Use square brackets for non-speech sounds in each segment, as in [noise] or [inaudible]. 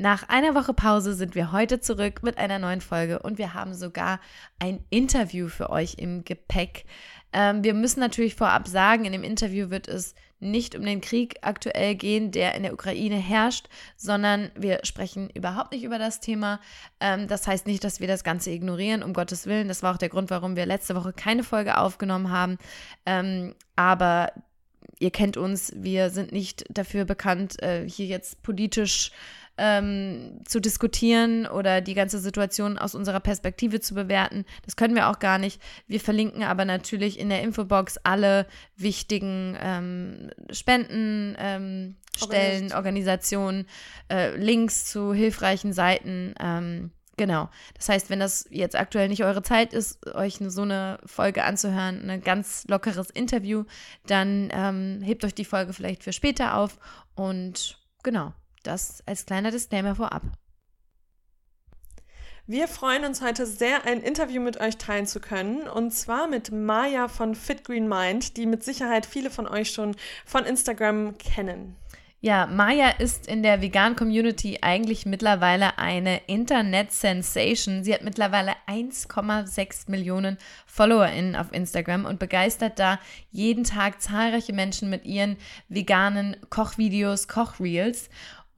Nach einer Woche Pause sind wir heute zurück mit einer neuen Folge und wir haben sogar ein Interview für euch im Gepäck. Ähm, wir müssen natürlich vorab sagen, in dem Interview wird es nicht um den Krieg aktuell gehen, der in der Ukraine herrscht, sondern wir sprechen überhaupt nicht über das Thema. Ähm, das heißt nicht, dass wir das Ganze ignorieren, um Gottes Willen. Das war auch der Grund, warum wir letzte Woche keine Folge aufgenommen haben. Ähm, aber ihr kennt uns, wir sind nicht dafür bekannt, äh, hier jetzt politisch ähm, zu diskutieren oder die ganze Situation aus unserer Perspektive zu bewerten. Das können wir auch gar nicht. Wir verlinken aber natürlich in der Infobox alle wichtigen ähm, Spenden. Ähm, Stellen, Organisationen, äh, Links zu hilfreichen Seiten. Ähm, Genau. Das heißt, wenn das jetzt aktuell nicht eure Zeit ist, euch so eine Folge anzuhören, ein ganz lockeres Interview, dann ähm, hebt euch die Folge vielleicht für später auf. Und genau, das als kleiner Disclaimer vorab. Wir freuen uns heute sehr, ein Interview mit euch teilen zu können. Und zwar mit Maya von Fit Green Mind, die mit Sicherheit viele von euch schon von Instagram kennen. Ja, Maya ist in der vegan Community eigentlich mittlerweile eine Internet-Sensation. Sie hat mittlerweile 1,6 Millionen FollowerInnen auf Instagram und begeistert da jeden Tag zahlreiche Menschen mit ihren veganen Kochvideos, Kochreels.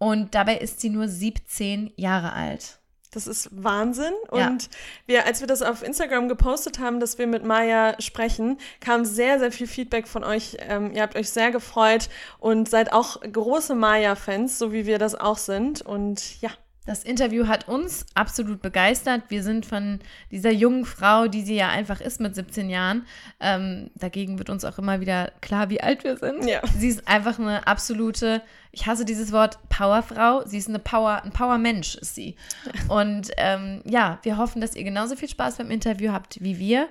Und dabei ist sie nur 17 Jahre alt. Das ist Wahnsinn. Und ja. wir, als wir das auf Instagram gepostet haben, dass wir mit Maya sprechen, kam sehr, sehr viel Feedback von euch. Ähm, ihr habt euch sehr gefreut und seid auch große Maya-Fans, so wie wir das auch sind. Und ja, das Interview hat uns absolut begeistert. Wir sind von dieser jungen Frau, die sie ja einfach ist mit 17 Jahren. Ähm, dagegen wird uns auch immer wieder klar, wie alt wir sind. Ja. Sie ist einfach eine absolute, ich hasse dieses Wort, Powerfrau. Sie ist eine Power, ein Power-Mensch ist sie. Und ähm, ja, wir hoffen, dass ihr genauso viel Spaß beim Interview habt wie wir.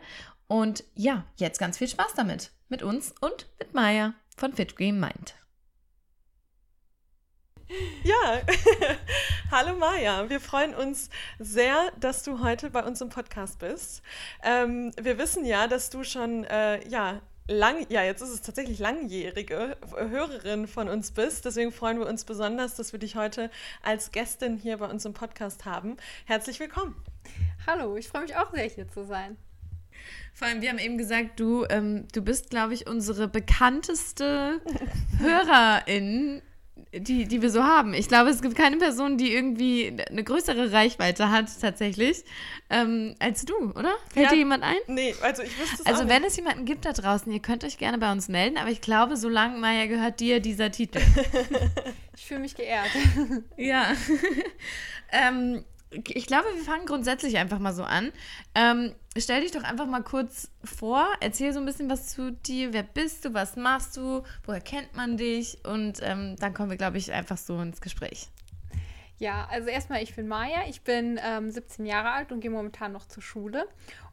Und ja, jetzt ganz viel Spaß damit. Mit uns und mit Maya von Fit Green Mind. Ja, [laughs] hallo Maja. Wir freuen uns sehr, dass du heute bei uns im Podcast bist. Ähm, wir wissen ja, dass du schon, äh, ja, lang, ja, jetzt ist es tatsächlich langjährige Hörerin von uns bist. Deswegen freuen wir uns besonders, dass wir dich heute als Gästin hier bei uns im Podcast haben. Herzlich willkommen. Hallo, ich freue mich auch sehr, hier zu sein. Vor allem, wir haben eben gesagt, du, ähm, du bist, glaube ich, unsere bekannteste [laughs] Hörerin die, die wir so haben. Ich glaube, es gibt keine Person, die irgendwie eine größere Reichweite hat, tatsächlich, ähm, als du, oder? Fällt ja, dir jemand ein? Nee, also ich wüsste es Also, wenn es jemanden gibt da draußen, ihr könnt euch gerne bei uns melden, aber ich glaube, solange Maya gehört dir dieser Titel. [laughs] ich fühle mich geehrt. ja. [laughs] ähm, ich glaube, wir fangen grundsätzlich einfach mal so an. Ähm, stell dich doch einfach mal kurz vor, erzähl so ein bisschen was zu dir. Wer bist du? Was machst du? Woher kennt man dich? Und ähm, dann kommen wir, glaube ich, einfach so ins Gespräch. Ja, also erstmal, ich bin Maya. Ich bin ähm, 17 Jahre alt und gehe momentan noch zur Schule.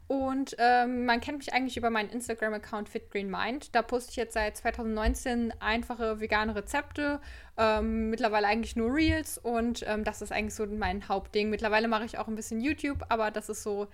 Und ähm, man kennt mich eigentlich über meinen Instagram-Account FitGreenMind. Da poste ich jetzt seit 2019 einfache vegane Rezepte, ähm, mittlerweile eigentlich nur Reels und ähm, das ist eigentlich so mein Hauptding. Mittlerweile mache ich auch ein bisschen YouTube, aber das ist so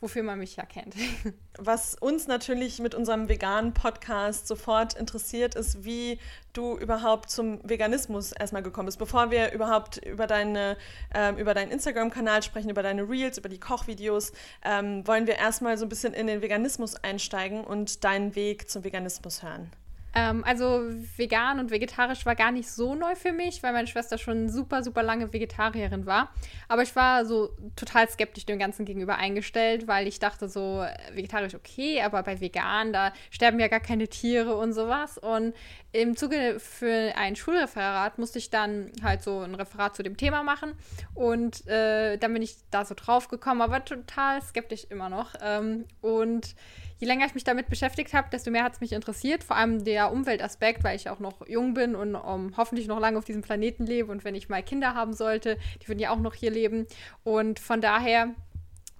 wofür man mich ja kennt. [laughs] Was uns natürlich mit unserem veganen Podcast sofort interessiert, ist, wie du überhaupt zum Veganismus erstmal gekommen bist. Bevor wir überhaupt über, deine, ähm, über deinen Instagram-Kanal sprechen, über deine Reels, über die Kochvideos, ähm, wollen wir erstmal so ein bisschen in den Veganismus einsteigen und deinen Weg zum Veganismus hören. Ähm, also vegan und vegetarisch war gar nicht so neu für mich, weil meine Schwester schon super, super lange Vegetarierin war. Aber ich war so total skeptisch dem Ganzen gegenüber eingestellt, weil ich dachte so, äh, vegetarisch okay, aber bei vegan, da sterben ja gar keine Tiere und sowas. Und im Zuge für ein Schulreferat musste ich dann halt so ein Referat zu dem Thema machen. Und äh, dann bin ich da so drauf gekommen, aber total skeptisch immer noch. Ähm, und je länger ich mich damit beschäftigt habe, desto mehr hat es mich interessiert. Vor allem der Umweltaspekt, weil ich auch noch jung bin und um, hoffentlich noch lange auf diesem Planeten lebe. Und wenn ich mal Kinder haben sollte, die würden ja auch noch hier leben. Und von daher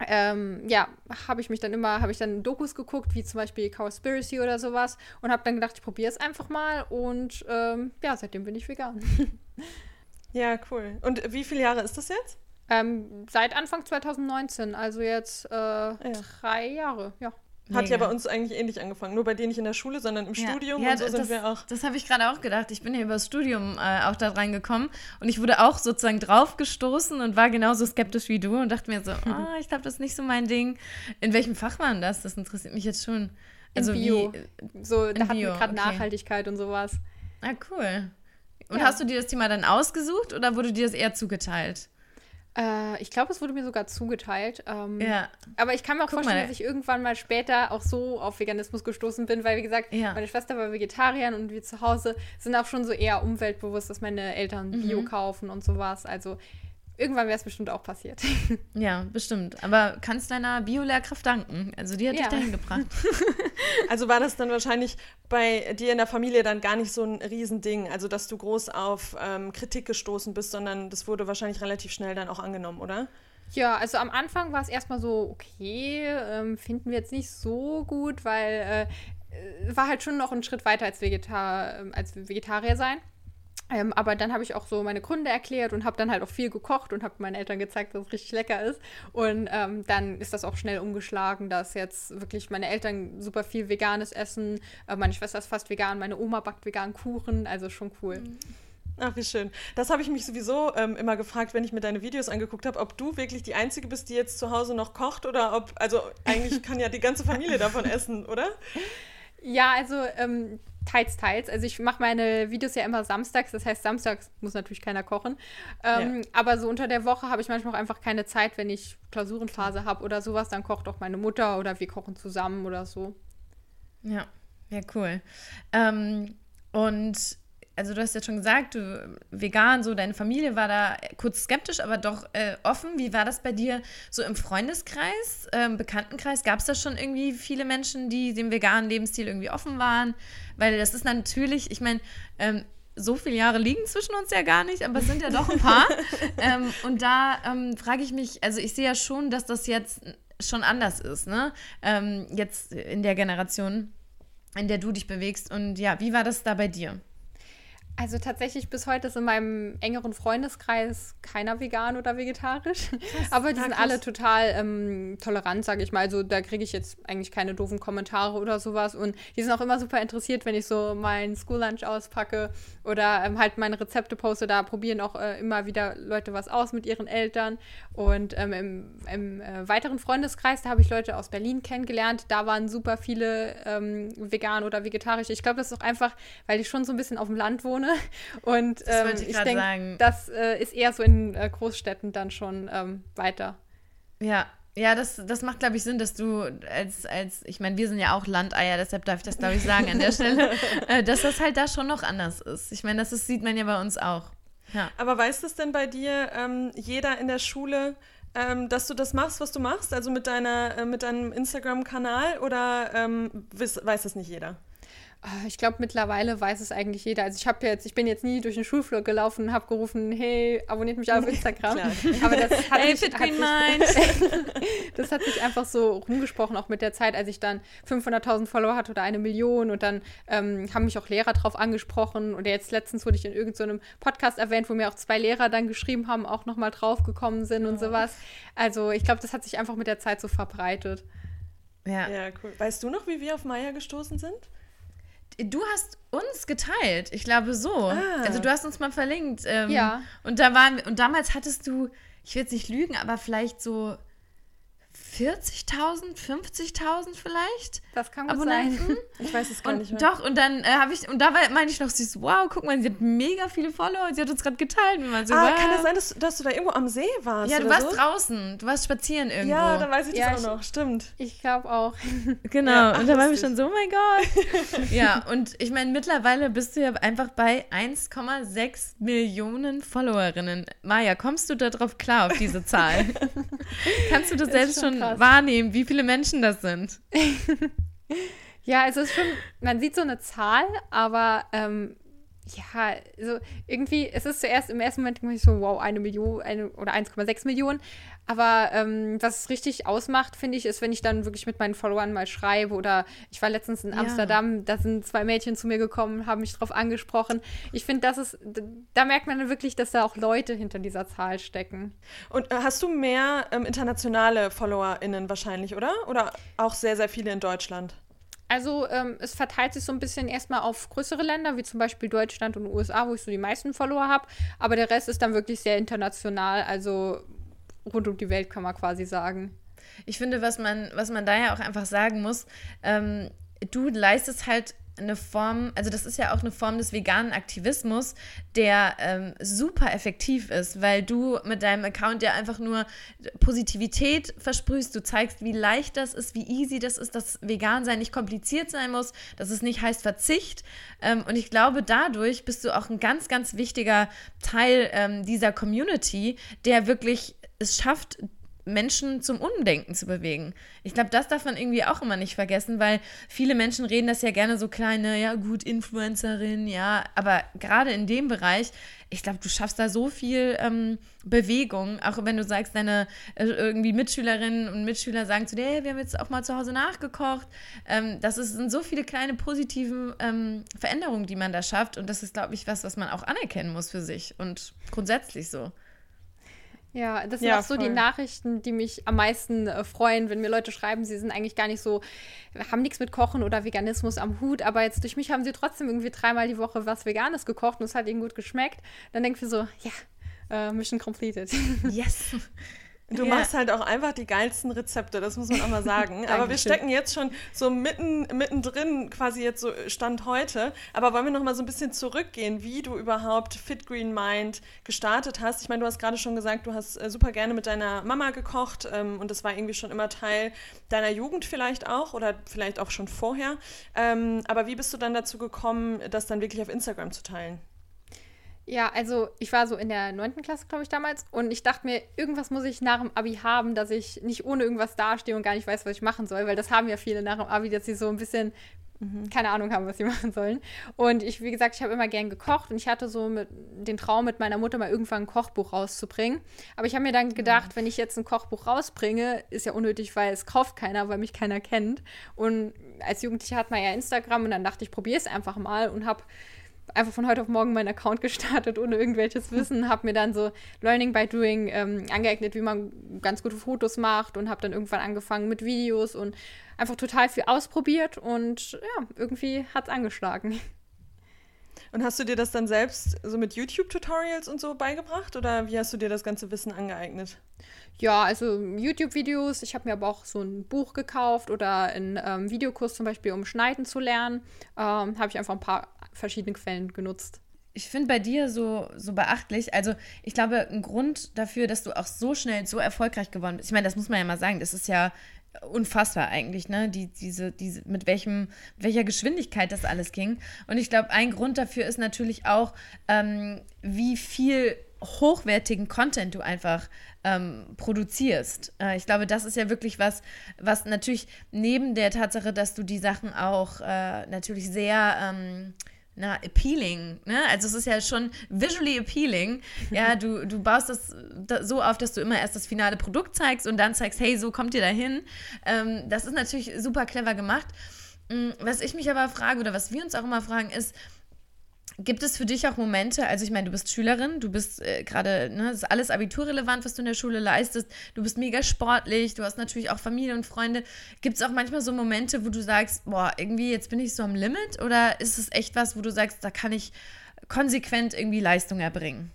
ähm, ja, habe ich mich dann immer, habe ich dann Dokus geguckt, wie zum Beispiel Cowspiracy oder sowas und habe dann gedacht, ich probiere es einfach mal und ähm, ja, seitdem bin ich vegan. [laughs] ja, cool. Und wie viele Jahre ist das jetzt? Ähm, seit Anfang 2019, also jetzt äh, ja. drei Jahre, ja. Hat ja bei uns eigentlich ähnlich angefangen. Nur bei dir nicht in der Schule, sondern im Ja. Studium Ja, und so das, sind wir auch. Das habe ich gerade auch gedacht. Ich bin ja über das Studium äh, auch da reingekommen und ich wurde auch sozusagen draufgestoßen und war genauso skeptisch wie du und dachte mir so, ah, ich glaube, das ist nicht so mein Ding. In welchem Fach war denn das? Das interessiert mich jetzt schon. Also Bio. wie? So, da hatten wir gerade okay. Nachhaltigkeit und sowas. Ah, cool. Und Ja. hast du dir das Thema dann ausgesucht oder wurde dir das eher zugeteilt? Äh, ich glaube, es wurde mir sogar zugeteilt. Ähm, Ja. Aber ich kann mir auch Guck vorstellen, mal. dass ich irgendwann mal später auch so auf Veganismus gestoßen bin, weil, wie gesagt, Ja. meine Schwester war Vegetarierin und wir zu Hause sind auch schon so eher umweltbewusst, dass meine Eltern Mhm. Bio kaufen und sowas. Also irgendwann wäre es bestimmt auch passiert. [laughs] Ja, bestimmt. Aber kannst deiner Bio-Lehrkraft danken. Also die hat dich Ja. dahin gebracht. [laughs] Also war das dann wahrscheinlich bei dir in der Familie dann gar nicht so ein Riesending, also dass du groß auf ähm, Kritik gestoßen bist, sondern das wurde wahrscheinlich relativ schnell dann auch angenommen, oder? Ja, also am Anfang war es erstmal so, okay, ähm, finden wir jetzt nicht so gut, weil äh, äh, war halt schon noch ein Schritt weiter als, Vegetar ähm, als Vegetarier sein. Ähm, aber dann habe ich auch so meine Gründe erklärt und habe dann halt auch viel gekocht und habe meinen Eltern gezeigt, dass es richtig lecker ist. Und ähm, dann ist das auch schnell umgeschlagen, dass jetzt wirklich meine Eltern super viel Veganes essen. Äh, meine Schwester ist fast vegan, meine Oma backt veganen Kuchen, also schon cool. Ach, wie schön. Das habe ich mich sowieso ähm, immer gefragt, wenn ich mir deine Videos angeguckt habe, ob du wirklich die Einzige bist, die jetzt zu Hause noch kocht oder ob, also eigentlich kann ja die ganze Familie davon [laughs] essen, oder? Ja, also ähm, teils, teils. Also ich mache meine Videos ja immer samstags, das heißt, samstags muss natürlich keiner kochen. Ähm, Aber so unter der Woche habe ich manchmal auch einfach keine Zeit, wenn ich Klausurenphase habe oder sowas, dann kocht auch meine Mutter oder wir kochen zusammen oder so. Ja, ja, cool. Ähm, und also du hast ja schon gesagt, du vegan, so deine Familie war da kurz skeptisch, aber doch äh, offen. Wie war das bei dir so im Freundeskreis, ähm, Bekanntenkreis? Gab es da schon irgendwie viele Menschen, die dem veganen Lebensstil irgendwie offen waren? Weil das ist natürlich, ich meine, ähm, so viele Jahre liegen zwischen uns ja gar nicht, aber es sind ja doch ein paar. [laughs] ähm, und da ähm, frage ich mich, also ich sehe ja schon, dass das jetzt schon anders ist, ne? Ähm, jetzt in der Generation, in der du dich bewegst. Und ja, wie war das da bei dir? Also tatsächlich bis heute ist in meinem engeren Freundeskreis keiner vegan oder vegetarisch. Aber die Ah, sind krass. alle total ähm, tolerant, sage ich mal. Also da kriege ich jetzt eigentlich keine doofen Kommentare oder sowas. Und die sind auch immer super interessiert, wenn ich so meinen School Lunch auspacke oder ähm, halt meine Rezepte poste. Da probieren auch äh, immer wieder Leute was aus mit ihren Eltern. Und ähm, im, im äh, weiteren Freundeskreis, da habe ich Leute aus Berlin kennengelernt. Da waren super viele ähm, vegan oder vegetarisch. Ich glaube, das ist auch einfach, weil ich schon so ein bisschen auf dem Land wohne. Und Das ähm, ich ich denke, das äh, ist eher so in äh, Großstädten dann schon ähm, weiter. Ja, ja, das, das macht, glaube ich, Sinn, dass du als, als ich meine, wir sind ja auch Landeier, deshalb darf ich das, glaube ich, sagen an der Stelle, [laughs] äh, dass das halt da schon noch anders ist. Ich meine, das ist, sieht man ja bei uns auch. Ja. Aber weiß das denn bei dir ähm, jeder in der Schule, ähm, dass du das machst, was du machst, also mit, deiner, äh, mit deinem Instagram-Kanal oder ähm, wiss, weiß das nicht jeder? Ah, Ich glaube, mittlerweile weiß es eigentlich jeder. Also ich habe jetzt, ich bin jetzt nie durch den Schulflur gelaufen und habe gerufen, hey, abonniert mich auf [laughs] Instagram. Aber das hat, Hey, sich, Fit hat Mind! [laughs] das hat sich einfach so rumgesprochen, auch mit der Zeit, als ich dann 500.000 Follower hatte oder eine Million und dann ähm, haben mich auch Lehrer drauf angesprochen und jetzt letztens wurde ich in irgendeinem Podcast erwähnt, wo mir auch zwei Lehrer dann geschrieben haben, auch nochmal draufgekommen sind und sowas. Also ich glaube, das hat sich einfach mit der Zeit so verbreitet. ja. Ja, cool. Weißt du noch, wie wir auf Maya gestoßen sind? Du hast uns geteilt, ich glaube so. Also du hast uns mal verlinkt. Ähm, Ja. Und da waren und damals hattest du, ich will jetzt nicht lügen, aber vielleicht so 40.000, 50.000 vielleicht Das kann gut Abonnenten. sein. [laughs] Ich weiß es gar nicht Und mehr. doch, und dann äh, habe ich, und da war- meine ich noch süß, wow, guck mal, sie hat mega viele Follower sie hat uns gerade geteilt. Wir waren so, ah, wow. kann das sein, dass, dass du da irgendwo am See warst? Ja, du oder warst so? draußen, du warst spazieren irgendwo. Ja, dann weiß ich Ja, das ich- auch noch. Stimmt. Ich glaube auch. [laughs] Genau, Ja, ach, und da waren wir lustig. schon so, oh mein Gott. [laughs] ja, und ich meine, mittlerweile bist du ja einfach bei 1,6 Millionen Followerinnen. Maja, kommst du darauf klar, auf diese Zahl? Kannst du das ist selbst schon krass. wahrnehmen, wie viele Menschen das sind? [laughs] Ja, es ist schon, man sieht so eine Zahl, aber ähm, ja, also irgendwie, es ist zuerst im ersten Moment ich so, wow, eine Million eine, oder 1,6 Millionen. Aber ähm, was es richtig ausmacht, finde ich, ist, wenn ich dann wirklich mit meinen Followern mal schreibe. Oder ich war letztens in Amsterdam, ja. da sind zwei Mädchen zu mir gekommen, haben mich drauf angesprochen. Ich finde, das ist, da merkt man dann wirklich, dass da auch Leute hinter dieser Zahl stecken. Und äh, hast du mehr ähm, internationale FollowerInnen wahrscheinlich, oder? Oder auch sehr, sehr viele in Deutschland? Also ähm, es verteilt sich so ein bisschen erstmal auf größere Länder, wie zum Beispiel Deutschland und USA, wo ich so die meisten Follower habe. Aber der Rest ist dann wirklich sehr international, also rund um die Welt kann man quasi sagen. Ich finde, was man, was man da ja auch einfach sagen muss, ähm, du leistest halt eine Form, also das ist ja auch eine Form des veganen Aktivismus, der ähm, super effektiv ist, weil du mit deinem Account ja einfach nur Positivität versprühst. Du zeigst, wie leicht das ist, wie easy das ist, dass vegan sein nicht kompliziert sein muss, dass es nicht heißt Verzicht. Ähm, und ich glaube, dadurch bist du auch ein ganz, ganz wichtiger Teil ähm, dieser Community, der wirklich es schafft, Menschen zum Umdenken zu bewegen. Ich glaube, das darf man irgendwie auch immer nicht vergessen, weil viele Menschen reden das ja gerne so kleine, ja gut, Influencerin, ja, aber gerade in dem Bereich, ich glaube, du schaffst da so viel ähm, Bewegung, auch wenn du sagst, deine äh, irgendwie Mitschülerinnen und Mitschüler sagen zu dir, hey, wir haben jetzt auch mal zu Hause nachgekocht. Ähm, das sind so viele kleine positive ähm, Veränderungen, die man da schafft und das ist, glaube ich, was, was man auch anerkennen muss für sich und grundsätzlich so. Ja, das sind ja, auch so voll. die Nachrichten, die mich am meisten äh, freuen, wenn mir Leute schreiben, sie sind eigentlich gar nicht so, haben nichts mit Kochen oder Veganismus am Hut, aber jetzt durch mich haben sie trotzdem irgendwie dreimal die Woche was Veganes gekocht und es hat ihnen gut geschmeckt. Dann denken wir so, ja, uh, Mission completed. [laughs] Yes. Du ja. machst halt auch einfach die geilsten Rezepte, das muss man auch mal [laughs] sagen. Aber wir stecken jetzt schon so mitten, mittendrin, quasi jetzt so Stand heute. Aber wollen wir noch mal so ein bisschen zurückgehen, wie du überhaupt Fit Green Mind gestartet hast? Ich meine, du hast gerade schon gesagt, du hast äh, super gerne mit deiner Mama gekocht ähm, und das war irgendwie schon immer Teil deiner Jugend vielleicht auch oder vielleicht auch schon vorher. Ähm, aber wie bist du dann dazu gekommen, das dann wirklich auf Instagram zu teilen? Ja, also ich war so in der neunten Klasse, glaube ich, damals. Und ich dachte mir, irgendwas muss ich nach dem Abi haben, dass ich nicht ohne irgendwas dastehe und gar nicht weiß, was ich machen soll. Weil das haben ja viele nach dem Abi, dass sie so ein bisschen mhm. keine Ahnung haben, was sie [laughs] machen sollen. Und ich, wie gesagt, ich habe immer gern gekocht und ich hatte so mit, den Traum, mit meiner Mutter mal irgendwann ein Kochbuch rauszubringen. Aber ich habe mir dann gedacht, mhm. wenn ich jetzt ein Kochbuch rausbringe, ist ja unnötig, weil es kauft keiner, weil mich keiner kennt. Und als Jugendliche hat man ja Instagram und dann dachte ich, probiere es einfach mal und habe einfach von heute auf morgen meinen Account gestartet, ohne irgendwelches Wissen, habe mir dann so Learning by Doing ähm, angeeignet, wie man ganz gute Fotos macht und habe dann irgendwann angefangen mit Videos und einfach total viel ausprobiert und ja, irgendwie hat es angeschlagen. Und hast du dir das dann selbst so mit YouTube-Tutorials und so beigebracht oder wie hast du dir das ganze Wissen angeeignet? Ja, also YouTube-Videos. Ich habe mir aber auch so ein Buch gekauft oder einen ähm, Videokurs zum Beispiel, um Schneiden zu lernen. Ähm, habe ich einfach ein paar verschiedene Quellen genutzt. Ich finde bei dir so, so beachtlich, also ich glaube, ein Grund dafür, dass du auch so schnell so erfolgreich geworden bist, ich meine, das muss man ja mal sagen, das ist ja unfassbar eigentlich, ne? Die, diese, diese, mit welchem, welcher Geschwindigkeit das alles ging. Und ich glaube, ein Grund dafür ist natürlich auch, ähm, wie viel hochwertigen Content du einfach ähm, produzierst. Äh, ich glaube, das ist ja wirklich was, was natürlich neben der Tatsache, dass du die Sachen auch äh, natürlich sehr ähm, na, appealing, ne? Also es ist ja schon visually appealing. [laughs] Ja, du, du baust das, so auf, dass du immer erst das finale Produkt zeigst und dann zeigst, hey, so kommt ihr dahin. Ähm, das ist natürlich super clever gemacht. Mm, was ich mich aber frage oder was wir uns auch immer fragen, ist, Gibt es für dich auch Momente, also ich meine, du bist Schülerin, du bist äh, gerade, ne, das ist alles abiturrelevant, was du in der Schule leistest, du bist mega sportlich, du hast natürlich auch Familie und Freunde. Gibt es auch manchmal so Momente, wo du sagst, boah, irgendwie jetzt bin ich so am Limit oder ist es echt was, wo du sagst, da kann ich konsequent irgendwie Leistung erbringen?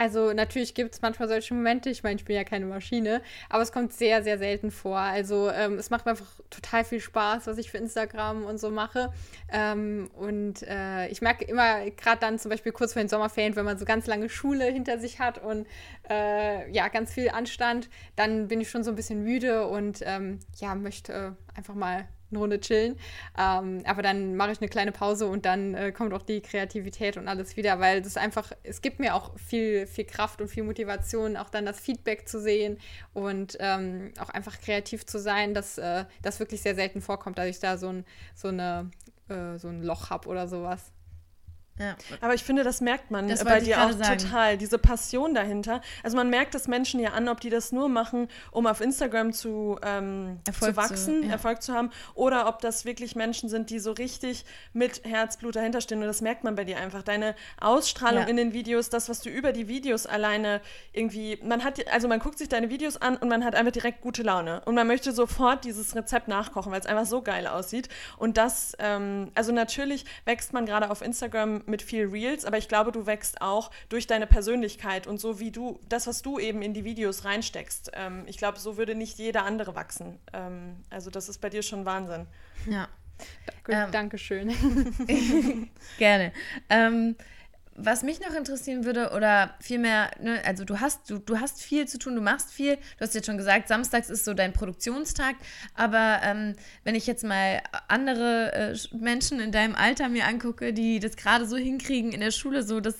Also natürlich gibt es manchmal solche Momente, ich meine, ich bin ja keine Maschine, aber es kommt sehr, sehr selten vor. Also ähm, es macht mir einfach total viel Spaß, was ich für Instagram und so mache. Ähm, und äh, ich merke immer, gerade dann zum Beispiel kurz vor den Sommerferien, wenn man so ganz lange Schule hinter sich hat und äh, ja, ganz viel Anstand, dann bin ich schon so ein bisschen müde und ähm, ja, möchte einfach mal eine Runde chillen. Ähm, aber dann mache ich eine kleine Pause und dann äh, kommt auch die Kreativität und alles wieder, weil das einfach, es gibt mir auch viel, viel Kraft und viel Motivation, auch dann das Feedback zu sehen und ähm, auch einfach kreativ zu sein, dass äh, das wirklich sehr selten vorkommt, dass ich da so ein, so eine, äh, so ein Loch habe oder sowas. Ja. Aber ich finde, das merkt man das bei dir auch sagen. total, diese Passion dahinter. Also man merkt das Menschen ja an, ob die das nur machen, um auf Instagram zu, ähm, zu wachsen, zu, ja. Erfolg zu haben, oder ob das wirklich Menschen sind, die so richtig mit Herzblut dahinter stehen. Und das merkt man bei dir einfach. Deine Ausstrahlung ja. in den Videos, das, was du über die Videos alleine irgendwie, man hat, also man guckt sich deine Videos an und man hat einfach direkt gute Laune. Und man möchte sofort dieses Rezept nachkochen, weil es einfach so geil aussieht. Und das, ähm, also natürlich wächst man gerade auf Instagram mit viel Reels, aber ich glaube, du wächst auch durch deine Persönlichkeit und so wie du, das, was du eben in die Videos reinsteckst. Ähm, ich glaube, so würde nicht jeder andere wachsen. Ähm, also das ist bei dir schon Wahnsinn. Ja. Danke, ähm, Dankeschön. [laughs] gerne. Ähm, was mich noch interessieren würde, oder vielmehr, ne, also du hast, du, du hast viel zu tun, du machst viel. Du hast jetzt schon gesagt, samstags ist so dein Produktionstag. Aber ähm, wenn ich jetzt mal andere äh, Menschen in deinem Alter mir angucke, die das gerade so hinkriegen in der Schule, so das,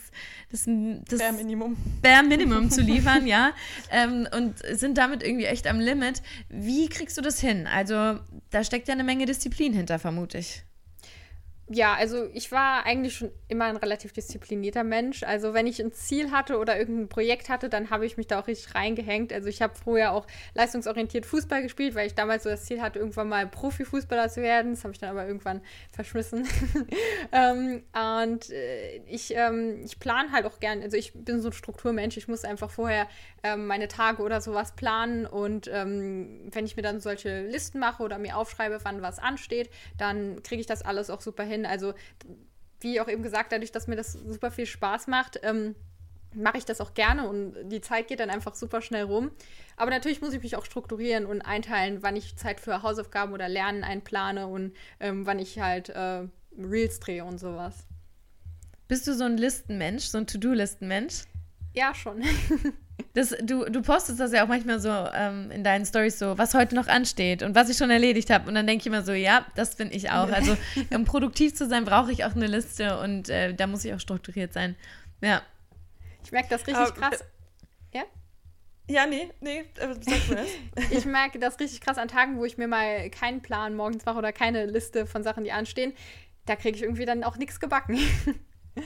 das, das Bare Minimum. Bare Minimum [laughs] zu liefern, ja, ähm, und sind damit irgendwie echt am Limit. Wie kriegst du das hin? Also da steckt ja eine Menge Disziplin hinter, vermute ich ja, also ich war eigentlich schon immer ein relativ disziplinierter Mensch. Also wenn ich ein Ziel hatte oder irgendein Projekt hatte, dann habe ich mich da auch richtig reingehängt. Also ich habe früher auch leistungsorientiert Fußball gespielt, weil ich damals so das Ziel hatte, irgendwann mal Profifußballer zu werden. Das habe ich dann aber irgendwann verschmissen. [laughs] ähm, und äh, ich, ähm, ich plane halt auch gern, also ich bin so ein Strukturmensch, ich muss einfach vorher ähm, meine Tage oder sowas planen und ähm, wenn ich mir dann solche Listen mache oder mir aufschreibe, wann was ansteht, dann kriege ich das alles auch super hin hin. Also, wie auch eben gesagt, dadurch, dass mir das super viel Spaß macht, ähm, mache ich das auch gerne und die Zeit geht dann einfach super schnell rum. Aber natürlich muss ich mich auch strukturieren und einteilen, wann ich Zeit für Hausaufgaben oder Lernen einplane und ähm, wann ich halt äh, Reels drehe und sowas. Bist du so ein Listenmensch, so ein To-Do-Listenmensch? Ja, schon. [laughs] Das, du, du postest das ja auch manchmal so ähm, in deinen Stories so, was heute noch ansteht und was ich schon erledigt habe. Und dann denke ich immer so, ja, das bin ich auch. Also [laughs] um produktiv zu sein, brauche ich auch eine Liste und äh, da muss ich auch strukturiert sein. Ja. Ich merke das richtig Aber, krass. Äh, ja? Ja, nee, nee, äh, sag mir das. [laughs] ich merke das richtig krass an Tagen, wo ich mir mal keinen Plan morgens mache oder keine Liste von Sachen, die anstehen. Da kriege ich irgendwie dann auch nichts gebacken.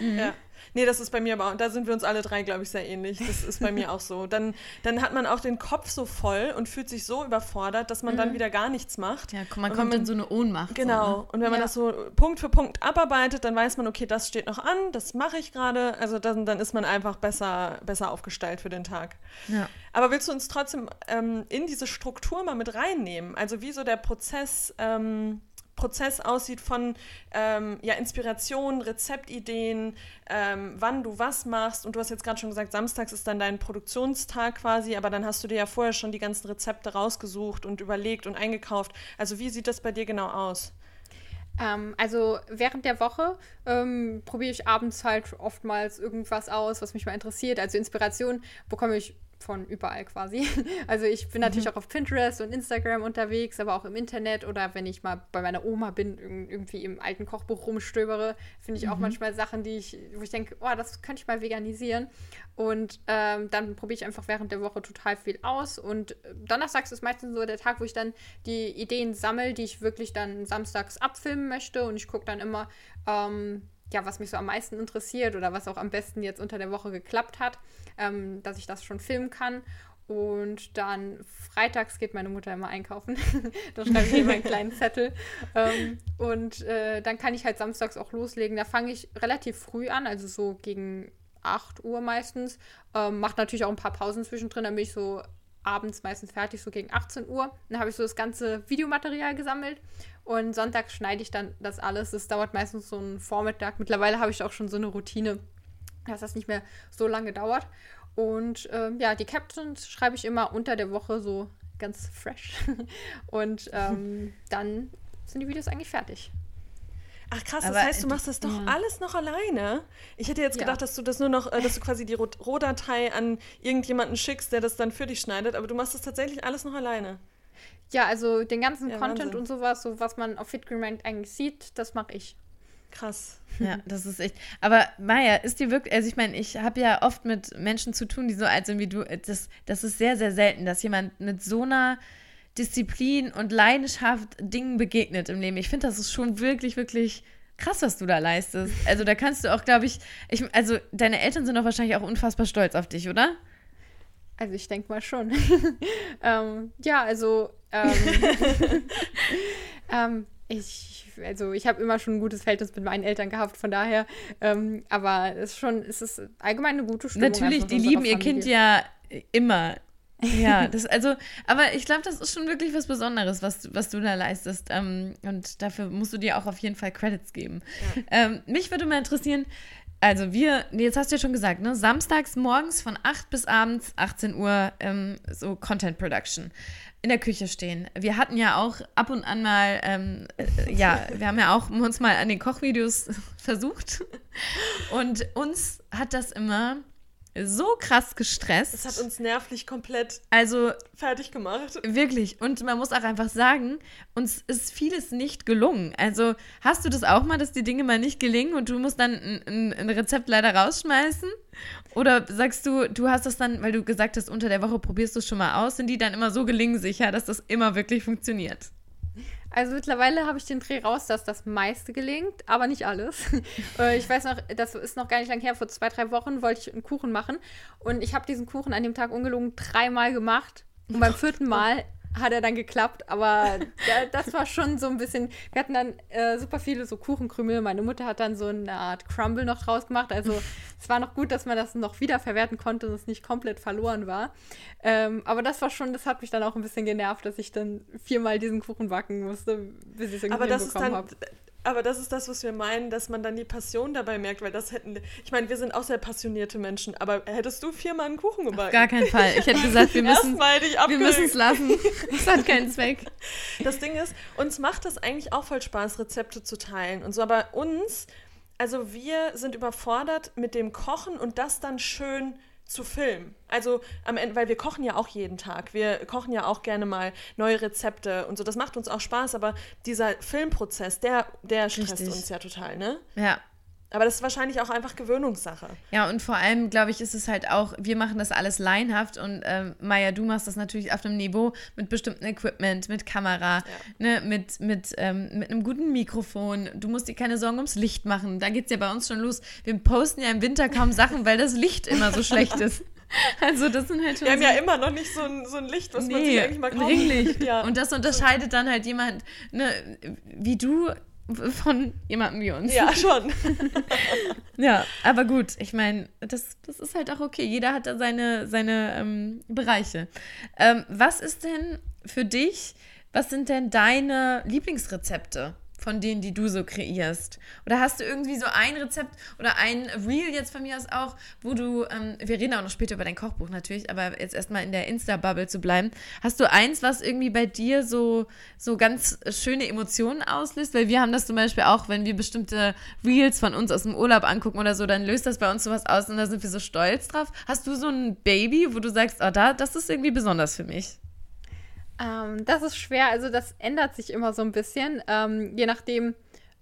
Mhm. Ja. Nee, das ist bei mir aber, und da sind wir uns alle drei, glaube ich, sehr ähnlich. Das ist bei mir auch so. [laughs] Dann, dann hat man auch den Kopf so voll und fühlt sich so überfordert, dass man mhm. dann wieder gar nichts macht. Ja, man kommt man, in so eine Ohnmacht. Genau. So, ne? Und wenn man das so Punkt für Punkt abarbeitet, dann weiß man, okay, das steht noch an, das mache ich gerade. Also dann, dann ist man einfach besser, besser aufgestellt für den Tag. Ja. Aber willst du uns trotzdem ähm, in diese Struktur mal mit reinnehmen? Also wie so der Prozess. Ähm, Prozess aussieht von ähm, ja, Inspiration, Rezeptideen, ähm, wann du was machst. Und du hast jetzt gerade schon gesagt, samstags ist dann dein Produktionstag quasi, aber dann hast du dir ja vorher schon die ganzen Rezepte rausgesucht und überlegt und eingekauft. Also wie sieht das bei dir genau aus? Ähm, also während der Woche ähm, probiere ich abends halt oftmals irgendwas aus, was mich mal interessiert. Also Inspiration bekomme ich von überall quasi. [laughs] Also ich bin natürlich mhm. auch auf Pinterest und Instagram unterwegs, aber auch im Internet oder wenn ich mal bei meiner Oma bin, irgendwie im alten Kochbuch rumstöbere, finde ich mhm. auch manchmal Sachen, die ich, wo ich denke, oh, das könnte ich mal veganisieren. Und ähm, dann probiere ich einfach während der Woche total viel aus. Und donnerstags ist meistens so der Tag, wo ich dann die Ideen sammle, die ich wirklich dann samstags abfilmen möchte. Und ich gucke dann immer, ähm, ja, was mich so am meisten interessiert oder was auch am besten jetzt unter der Woche geklappt hat, ähm, dass ich das schon filmen kann. Und dann freitags geht meine Mutter immer einkaufen. [laughs] da schreibe ich immer einen kleinen [laughs] Zettel. Ähm, und äh, dann kann ich halt samstags auch loslegen. Da fange ich relativ früh an, also so gegen 8 Uhr meistens. Ähm, macht natürlich auch ein paar Pausen zwischendrin, damit ich so abends meistens fertig, so gegen 18 Uhr. Dann habe ich so das ganze Videomaterial gesammelt und sonntags schneide ich dann das alles. Das dauert meistens so einen Vormittag. Mittlerweile habe ich auch schon so eine Routine, dass das nicht mehr so lange dauert. Und ähm, ja, die Captions schreibe ich immer unter der Woche so ganz fresh. [laughs] und ähm, [laughs] dann sind die Videos eigentlich fertig. Ach krass, das heißt, du machst das doch ja. alles noch alleine. Ich hätte jetzt gedacht, ja. dass du das nur noch, äh, dass du quasi die Rohdatei an irgendjemanden schickst, der das dann für dich schneidet, aber du machst das tatsächlich alles noch alleine. Ja, also den ganzen ja, Content Wahnsinn. und sowas, so was man auf FitGreen eigentlich sieht, das mache ich. Krass. Ja, das ist echt. Aber Maja, ist die wirklich, also ich meine, ich habe ja oft mit Menschen zu tun, die so alt sind wie du. Das, das ist sehr, sehr selten, dass jemand mit so einer Disziplin und Leidenschaft Dingen begegnet im Leben. Ich finde, das ist schon wirklich, wirklich krass, was du da leistest. Also da kannst du auch, glaube ich, ich, also deine Eltern sind doch wahrscheinlich auch unfassbar stolz auf dich, oder? Also ich denke mal schon. [laughs] ähm, ja, also ähm, [laughs] [laughs] ähm, ich, also ich habe immer schon ein gutes Verhältnis mit meinen Eltern gehabt, von daher, ähm, aber es ist schon, es ist allgemein eine gute Stimmung. Natürlich, die lieben ihr Kind ja immer. Ja, [laughs] das, also, aber ich glaube, das ist schon wirklich was Besonderes, was, was du da leistest. Ähm, und dafür musst du dir auch auf jeden Fall Credits geben. Ja. Ähm, mich würde mal interessieren, also wir, jetzt hast du ja schon gesagt, ne, samstags morgens von 8 bis abends 18 Uhr ähm, so Content Production in der Küche stehen. Wir hatten ja auch ab und an mal, ähm, äh, ja, [laughs] wir haben ja auch uns mal an den Kochvideos [laughs] versucht. Und uns hat das immer so krass gestresst. Das hat uns nervlich komplett also, fertig gemacht. Wirklich. Und man muss auch einfach sagen, uns ist vieles nicht gelungen. Also hast du das auch mal, dass die Dinge mal nicht gelingen und du musst dann ein, ein Rezept leider rausschmeißen? Oder sagst du, du hast das dann, weil du gesagt hast, unter der Woche probierst du es schon mal aus, sind die dann immer so gelingsicher, dass das immer wirklich funktioniert? Also mittlerweile habe ich den Dreh raus, dass das meiste gelingt, aber nicht alles. [laughs] Äh, ich weiß noch, das ist noch gar nicht lang her, vor zwei, drei Wochen wollte ich einen Kuchen machen und ich habe diesen Kuchen an dem Tag ungelogen dreimal gemacht und beim vierten Mal hat er dann geklappt, aber ja, das war schon so ein bisschen. Wir hatten dann äh, super viele so Kuchenkrümel. Meine Mutter hat dann so eine Art Crumble noch draus gemacht. Also [laughs] es war noch gut, dass man das noch wieder verwerten konnte und es nicht komplett verloren war. Ähm, aber das war schon, das hat mich dann auch ein bisschen genervt, dass ich dann viermal diesen Kuchen backen musste, bis ich es irgendwie hinbekommen habe. Aber das ist das, was wir meinen, dass man dann die Passion dabei merkt, weil das hätten. Ich meine, wir sind auch sehr passionierte Menschen, aber hättest du viermal einen Kuchen gebacken? Auf gar keinen Fall. Ich hätte gesagt, wir [laughs] müssen wir müssen es lassen. Das hat keinen [laughs] Zweck. Das Ding ist, uns macht das eigentlich auch voll Spaß, Rezepte zu teilen und so, aber uns, also wir sind überfordert mit dem Kochen und das dann schön zu filmen. Also am Ende, weil wir kochen ja auch jeden Tag. Wir kochen ja auch gerne mal neue Rezepte und so. Das macht uns auch Spaß, aber dieser Filmprozess, der, der stresst Richtig. uns ja total, ne? Ja. Aber das ist wahrscheinlich auch einfach Gewöhnungssache. Ja, und vor allem, glaube ich, ist es halt auch, wir machen das alles laienhaft und ähm, Maya, du machst das natürlich auf einem Niveau mit bestimmten Equipment, mit Kamera, ja. ne, mit, mit, ähm, mit einem guten Mikrofon. Du musst dir keine Sorgen ums Licht machen. Da geht es ja bei uns schon los. Wir posten ja im Winter kaum Sachen, weil das Licht immer so schlecht ist. [laughs] Also das sind halt schon. Wir haben so ja immer noch nicht so ein, so ein Licht, was nee, man sich eigentlich mal kaufen Ringlicht. [laughs] Ja. Und das unterscheidet dann halt jemand, ne, wie du von jemandem wie uns. Ja, schon. [laughs] ja, aber gut, ich meine, das, das ist halt auch okay. Jeder hat da seine, seine ähm, Bereiche. Ähm, was ist denn für dich, was sind denn deine Lieblingsrezepte? Von denen, die du so kreierst? Oder hast du irgendwie so ein Rezept oder ein Reel jetzt von mir aus auch, wo du, ähm, wir reden auch noch später über dein Kochbuch natürlich, aber jetzt erstmal in der Insta-Bubble zu bleiben. Hast du eins, was irgendwie bei dir so, so ganz schöne Emotionen auslöst? Weil wir haben das zum Beispiel auch, wenn wir bestimmte Reels von uns aus dem Urlaub angucken oder so, dann löst das bei uns sowas aus und da sind wir so stolz drauf. Hast du so ein Baby, wo du sagst, oh, da, das ist irgendwie besonders für mich? Ähm, das ist schwer, also das ändert sich immer so ein bisschen, ähm, je nachdem,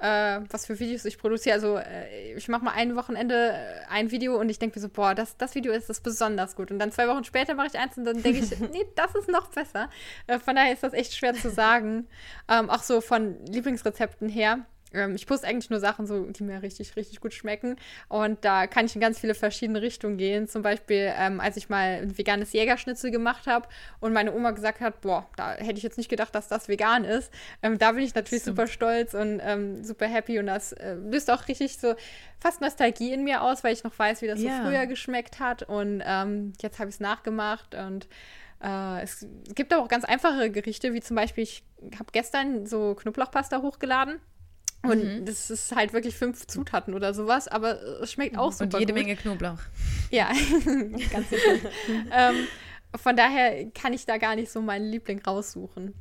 äh, was für Videos ich produziere. Also äh, ich mache mal ein Wochenende äh, ein Video und ich denke mir so, boah, das, das Video ist das besonders gut. Und dann zwei Wochen später mache ich eins und dann denke ich, [laughs] nee, das ist noch besser. Äh, von daher ist das echt schwer zu sagen. Ähm, auch so von Lieblingsrezepten her. Ähm, ich poste eigentlich nur Sachen, so, die mir richtig, richtig gut schmecken. Und da kann ich in ganz viele verschiedene Richtungen gehen. Zum Beispiel, ähm, als ich mal ein veganes Jägerschnitzel gemacht habe und meine Oma gesagt hat, boah, da hätte ich jetzt nicht gedacht, dass das vegan ist. Ähm, da bin ich natürlich Stimmt. super stolz und ähm, super happy. Und das äh, löst auch richtig so fast Nostalgie in mir aus, weil ich noch weiß, wie das ja. so früher geschmeckt hat. Und ähm, jetzt habe ich es nachgemacht und äh, es gibt aber auch ganz einfache Gerichte, wie zum Beispiel, ich habe gestern so Knoblauchpasta hochgeladen. Und mhm. das ist halt wirklich fünf Zutaten oder sowas, aber es schmeckt auch super. Und jede gut. Menge Knoblauch. [laughs] Ja, [laughs] ganz sicher. [laughs] ähm, von daher kann ich da gar nicht so meinen Liebling raussuchen.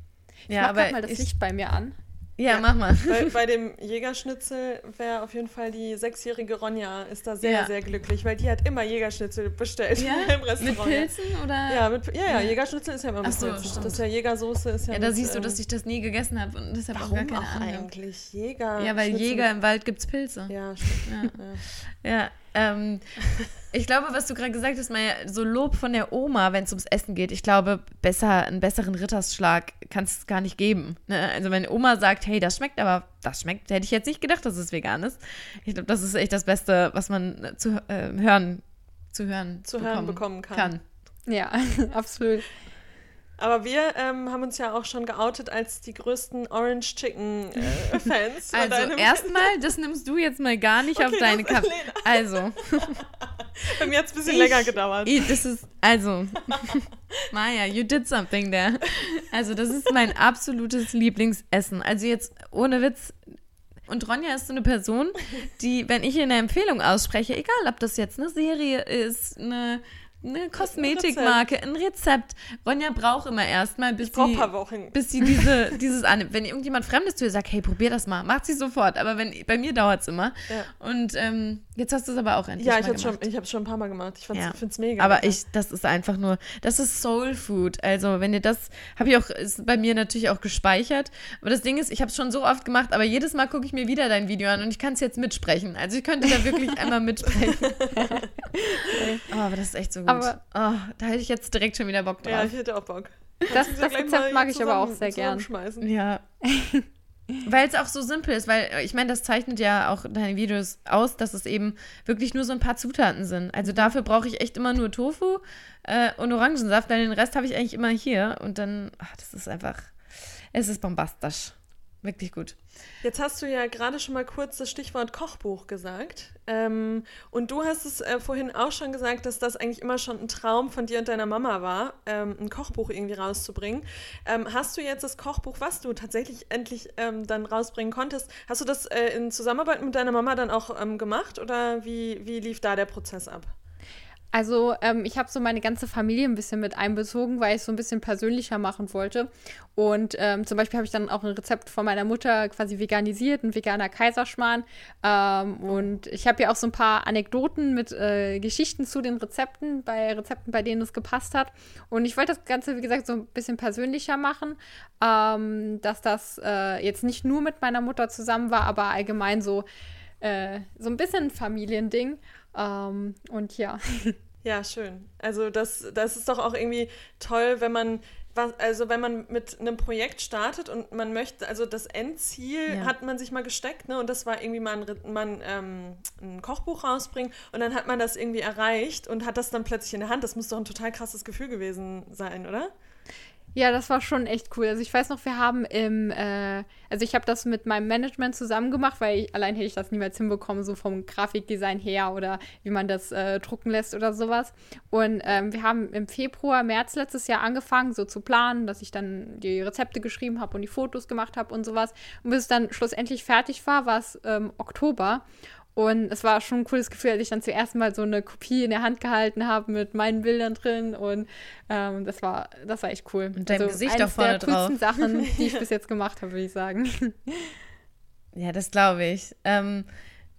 Ich ja, mach mal das Licht bei mir an. Ja, ja, mach mal. Bei, bei dem [laughs] Jägerschnitzel wäre auf jeden Fall die sechsjährige Ronja ist da sehr, ja. sehr glücklich, weil die hat immer Jägerschnitzel bestellt ja? [laughs] im Restaurant. Mit Pilzen oder? Ja, mit, ja, ja, Jägerschnitzel ist ja immer mit so, Pilzen. Stimmt. Das ist ja Jägersoße. Ist ja, ja da mit, siehst du, dass ähm, ich das nie gegessen habe und deshalb Warum auch gar keine auch Ahnung. eigentlich? Jäger. Ja, weil Jäger im Wald gibt es Pilze. Ja, stimmt. Ja. Ähm, ich glaube, was du gerade gesagt hast, mal so Lob von der Oma, wenn es ums Essen geht. Ich glaube, besser, einen besseren Rittersschlag kann es gar nicht geben. Ne? Also, wenn Oma sagt, hey, das schmeckt, aber das schmeckt, hätte ich jetzt nicht gedacht, dass es vegan ist. Ich glaube, das ist echt das Beste, was man zu äh, hören, zu hören, zu hören bekommen kann. kann. Ja, [laughs] absolut. Aber wir ähm, haben uns ja auch schon geoutet als die größten Orange Chicken äh, [laughs] Fans. also erstmal, das nimmst du jetzt mal gar nicht okay, auf deine Kappe. Also. [laughs] Bei mir hat es ein bisschen ich, länger gedauert. Ich, das ist, also, [laughs] Maya, you did something there. Also, das ist mein absolutes Lieblingsessen. Also jetzt ohne Witz. Und Ronja ist so eine Person, die, wenn ich ihr eine Empfehlung ausspreche, egal ob das jetzt eine Serie ist, eine eine Kosmetikmarke, ein Rezept. Ronja braucht immer erstmal, bis sie, bis sie diese, [laughs] dieses annimmt. Wenn irgendjemand Fremdes zu ihr sagt, hey, probier das mal, macht sie sofort. Aber wenn, bei mir dauert es immer. Ja. Und ähm, jetzt hast du es aber auch endlich Ja, ich habe es schon ein paar Mal gemacht. Ich ja. finde es mega. Aber ich, das ist einfach nur, das ist Soul Food. Also wenn ihr das, habe ich auch, ist bei mir natürlich auch gespeichert. Aber das Ding ist, ich habe es schon so oft gemacht, aber jedes Mal gucke ich mir wieder dein Video an und ich kann es jetzt mitsprechen. Also ich könnte da wirklich einmal mitsprechen. [laughs] oh, aber das ist echt so gut. Aber oh, da hätte ich jetzt direkt schon wieder Bock drauf. Ja, ich hätte auch Bock. Das, das Rezept mag ich aber auch sehr gern. Ja. [laughs] weil es auch so simpel ist, weil ich meine, das zeichnet ja auch deine Videos aus, dass es eben wirklich nur so ein paar Zutaten sind. Also dafür brauche ich echt immer nur Tofu äh, und Orangensaft, weil den Rest habe ich eigentlich immer hier und dann, ach, das ist einfach, es ist bombastisch. Wirklich gut. Jetzt hast du ja gerade schon mal kurz das Stichwort Kochbuch gesagt. Ähm, und du hast es äh, vorhin auch schon gesagt, dass das eigentlich immer schon ein Traum von dir und deiner Mama war, ähm, ein Kochbuch irgendwie rauszubringen. Ähm, hast du jetzt das Kochbuch, was du tatsächlich endlich ähm, dann rausbringen konntest, hast du das äh, in Zusammenarbeit mit deiner Mama dann auch ähm, gemacht oder wie, wie lief da der Prozess ab? Also ähm, ich habe so meine ganze Familie ein bisschen mit einbezogen, weil ich es so ein bisschen persönlicher machen wollte. Und ähm, zum Beispiel habe ich dann auch ein Rezept von meiner Mutter quasi veganisiert, ein veganer Kaiserschmarrn. Ähm, und ich habe ja auch so ein paar Anekdoten mit äh, Geschichten zu den Rezepten, bei Rezepten, bei denen es gepasst hat. Und ich wollte das Ganze, wie gesagt, so ein bisschen persönlicher machen, ähm, dass das äh, jetzt nicht nur mit meiner Mutter zusammen war, aber allgemein so, äh, so ein bisschen ein Familiending. Ähm, und ja. [laughs] Ja, schön. Also das, das ist doch auch irgendwie toll, wenn man was, also wenn man mit einem Projekt startet und man möchte, also das Endziel ja. hat man sich mal gesteckt, ne? Und das war irgendwie mal ein, man, ähm, ein Kochbuch rausbringen und dann hat man das irgendwie erreicht und hat das dann plötzlich in der Hand. Das muss doch ein total krasses Gefühl gewesen sein, oder? Ja, das war schon echt cool. Also ich weiß noch, wir haben im, äh, also ich habe das mit meinem Management zusammen gemacht, weil ich, allein hätte ich das niemals hinbekommen, so vom Grafikdesign her oder wie man das äh, drucken lässt oder sowas. Und ähm, wir haben im Februar, März letztes Jahr angefangen, so zu planen, dass ich dann die Rezepte geschrieben habe und die Fotos gemacht habe und sowas. Und bis es dann schlussendlich fertig war, war es ähm, Oktober. Und es war schon ein cooles Gefühl, als ich dann zuerst mal so eine Kopie in der Hand gehalten habe mit meinen Bildern drin. Und ähm, das war, das war echt cool. Und dein also Gesicht auch vorne der coolsten Sachen, die ich [laughs] bis jetzt gemacht habe, würde ich sagen. Ja, das glaube ich. Ähm,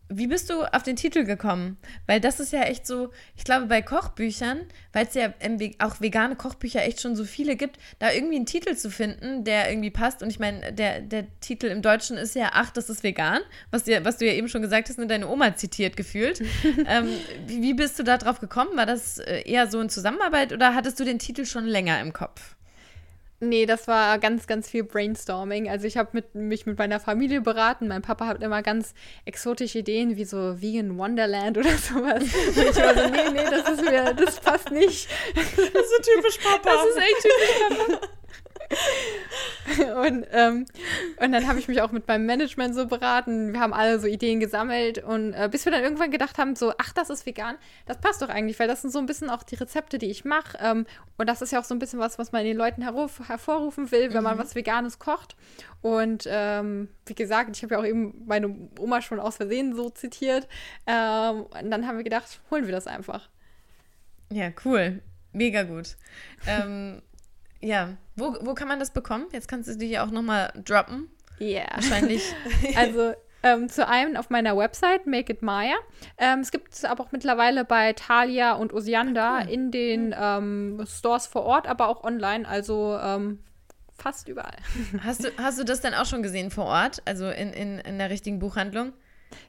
wie bist du auf den Titel gekommen? Weil das ist ja echt so, ich glaube, bei Kochbüchern, weil es ja auch vegane Kochbücher echt schon so viele gibt, da irgendwie einen Titel zu finden, der irgendwie passt. Und ich meine, der, der Titel im Deutschen ist ja Ach, das ist vegan, was, dir, was du ja eben schon gesagt hast, nur deine Oma zitiert gefühlt. [laughs] ähm, wie, wie bist du da drauf gekommen? War das äh, eher so in Zusammenarbeit oder hattest du den Titel schon länger im Kopf? Nee, das war ganz, ganz viel Brainstorming. Also ich habe mit, mich mit meiner Familie beraten. Mein Papa hat immer ganz exotische Ideen wie so Vegan Wonderland oder sowas. Und ich war so, nee, nee, das ist mir, das passt nicht. Das ist so typisch Papa. Das ist echt typisch Papa. [laughs] und, ähm, und dann habe ich mich auch mit meinem Management so beraten. Wir haben alle so Ideen gesammelt und äh, bis wir dann irgendwann gedacht haben, so, ach, das ist vegan, das passt doch eigentlich, weil das sind so ein bisschen auch die Rezepte, die ich mache. Ähm, und das ist ja auch so ein bisschen was, was man den Leuten hervorrufen will, wenn mhm. man was Veganes kocht. Und ähm, wie gesagt, ich habe ja auch eben meine Oma schon aus Versehen so zitiert. Ähm, und dann haben wir gedacht, holen wir das einfach. Ja, cool. Mega gut. [laughs] ähm, ja, wo, wo kann man das bekommen? Jetzt kannst du die ja auch nochmal droppen. Ja. Yeah. Wahrscheinlich. [laughs] also ähm, zu einem auf meiner Website, Make It Maya. Ähm, es gibt es aber auch mittlerweile bei Thalia und Osianda cool. in den ähm, Stores vor Ort, aber auch online, also ähm, fast überall. Hast du, hast du das denn auch schon gesehen vor Ort, also in, in, in der richtigen Buchhandlung?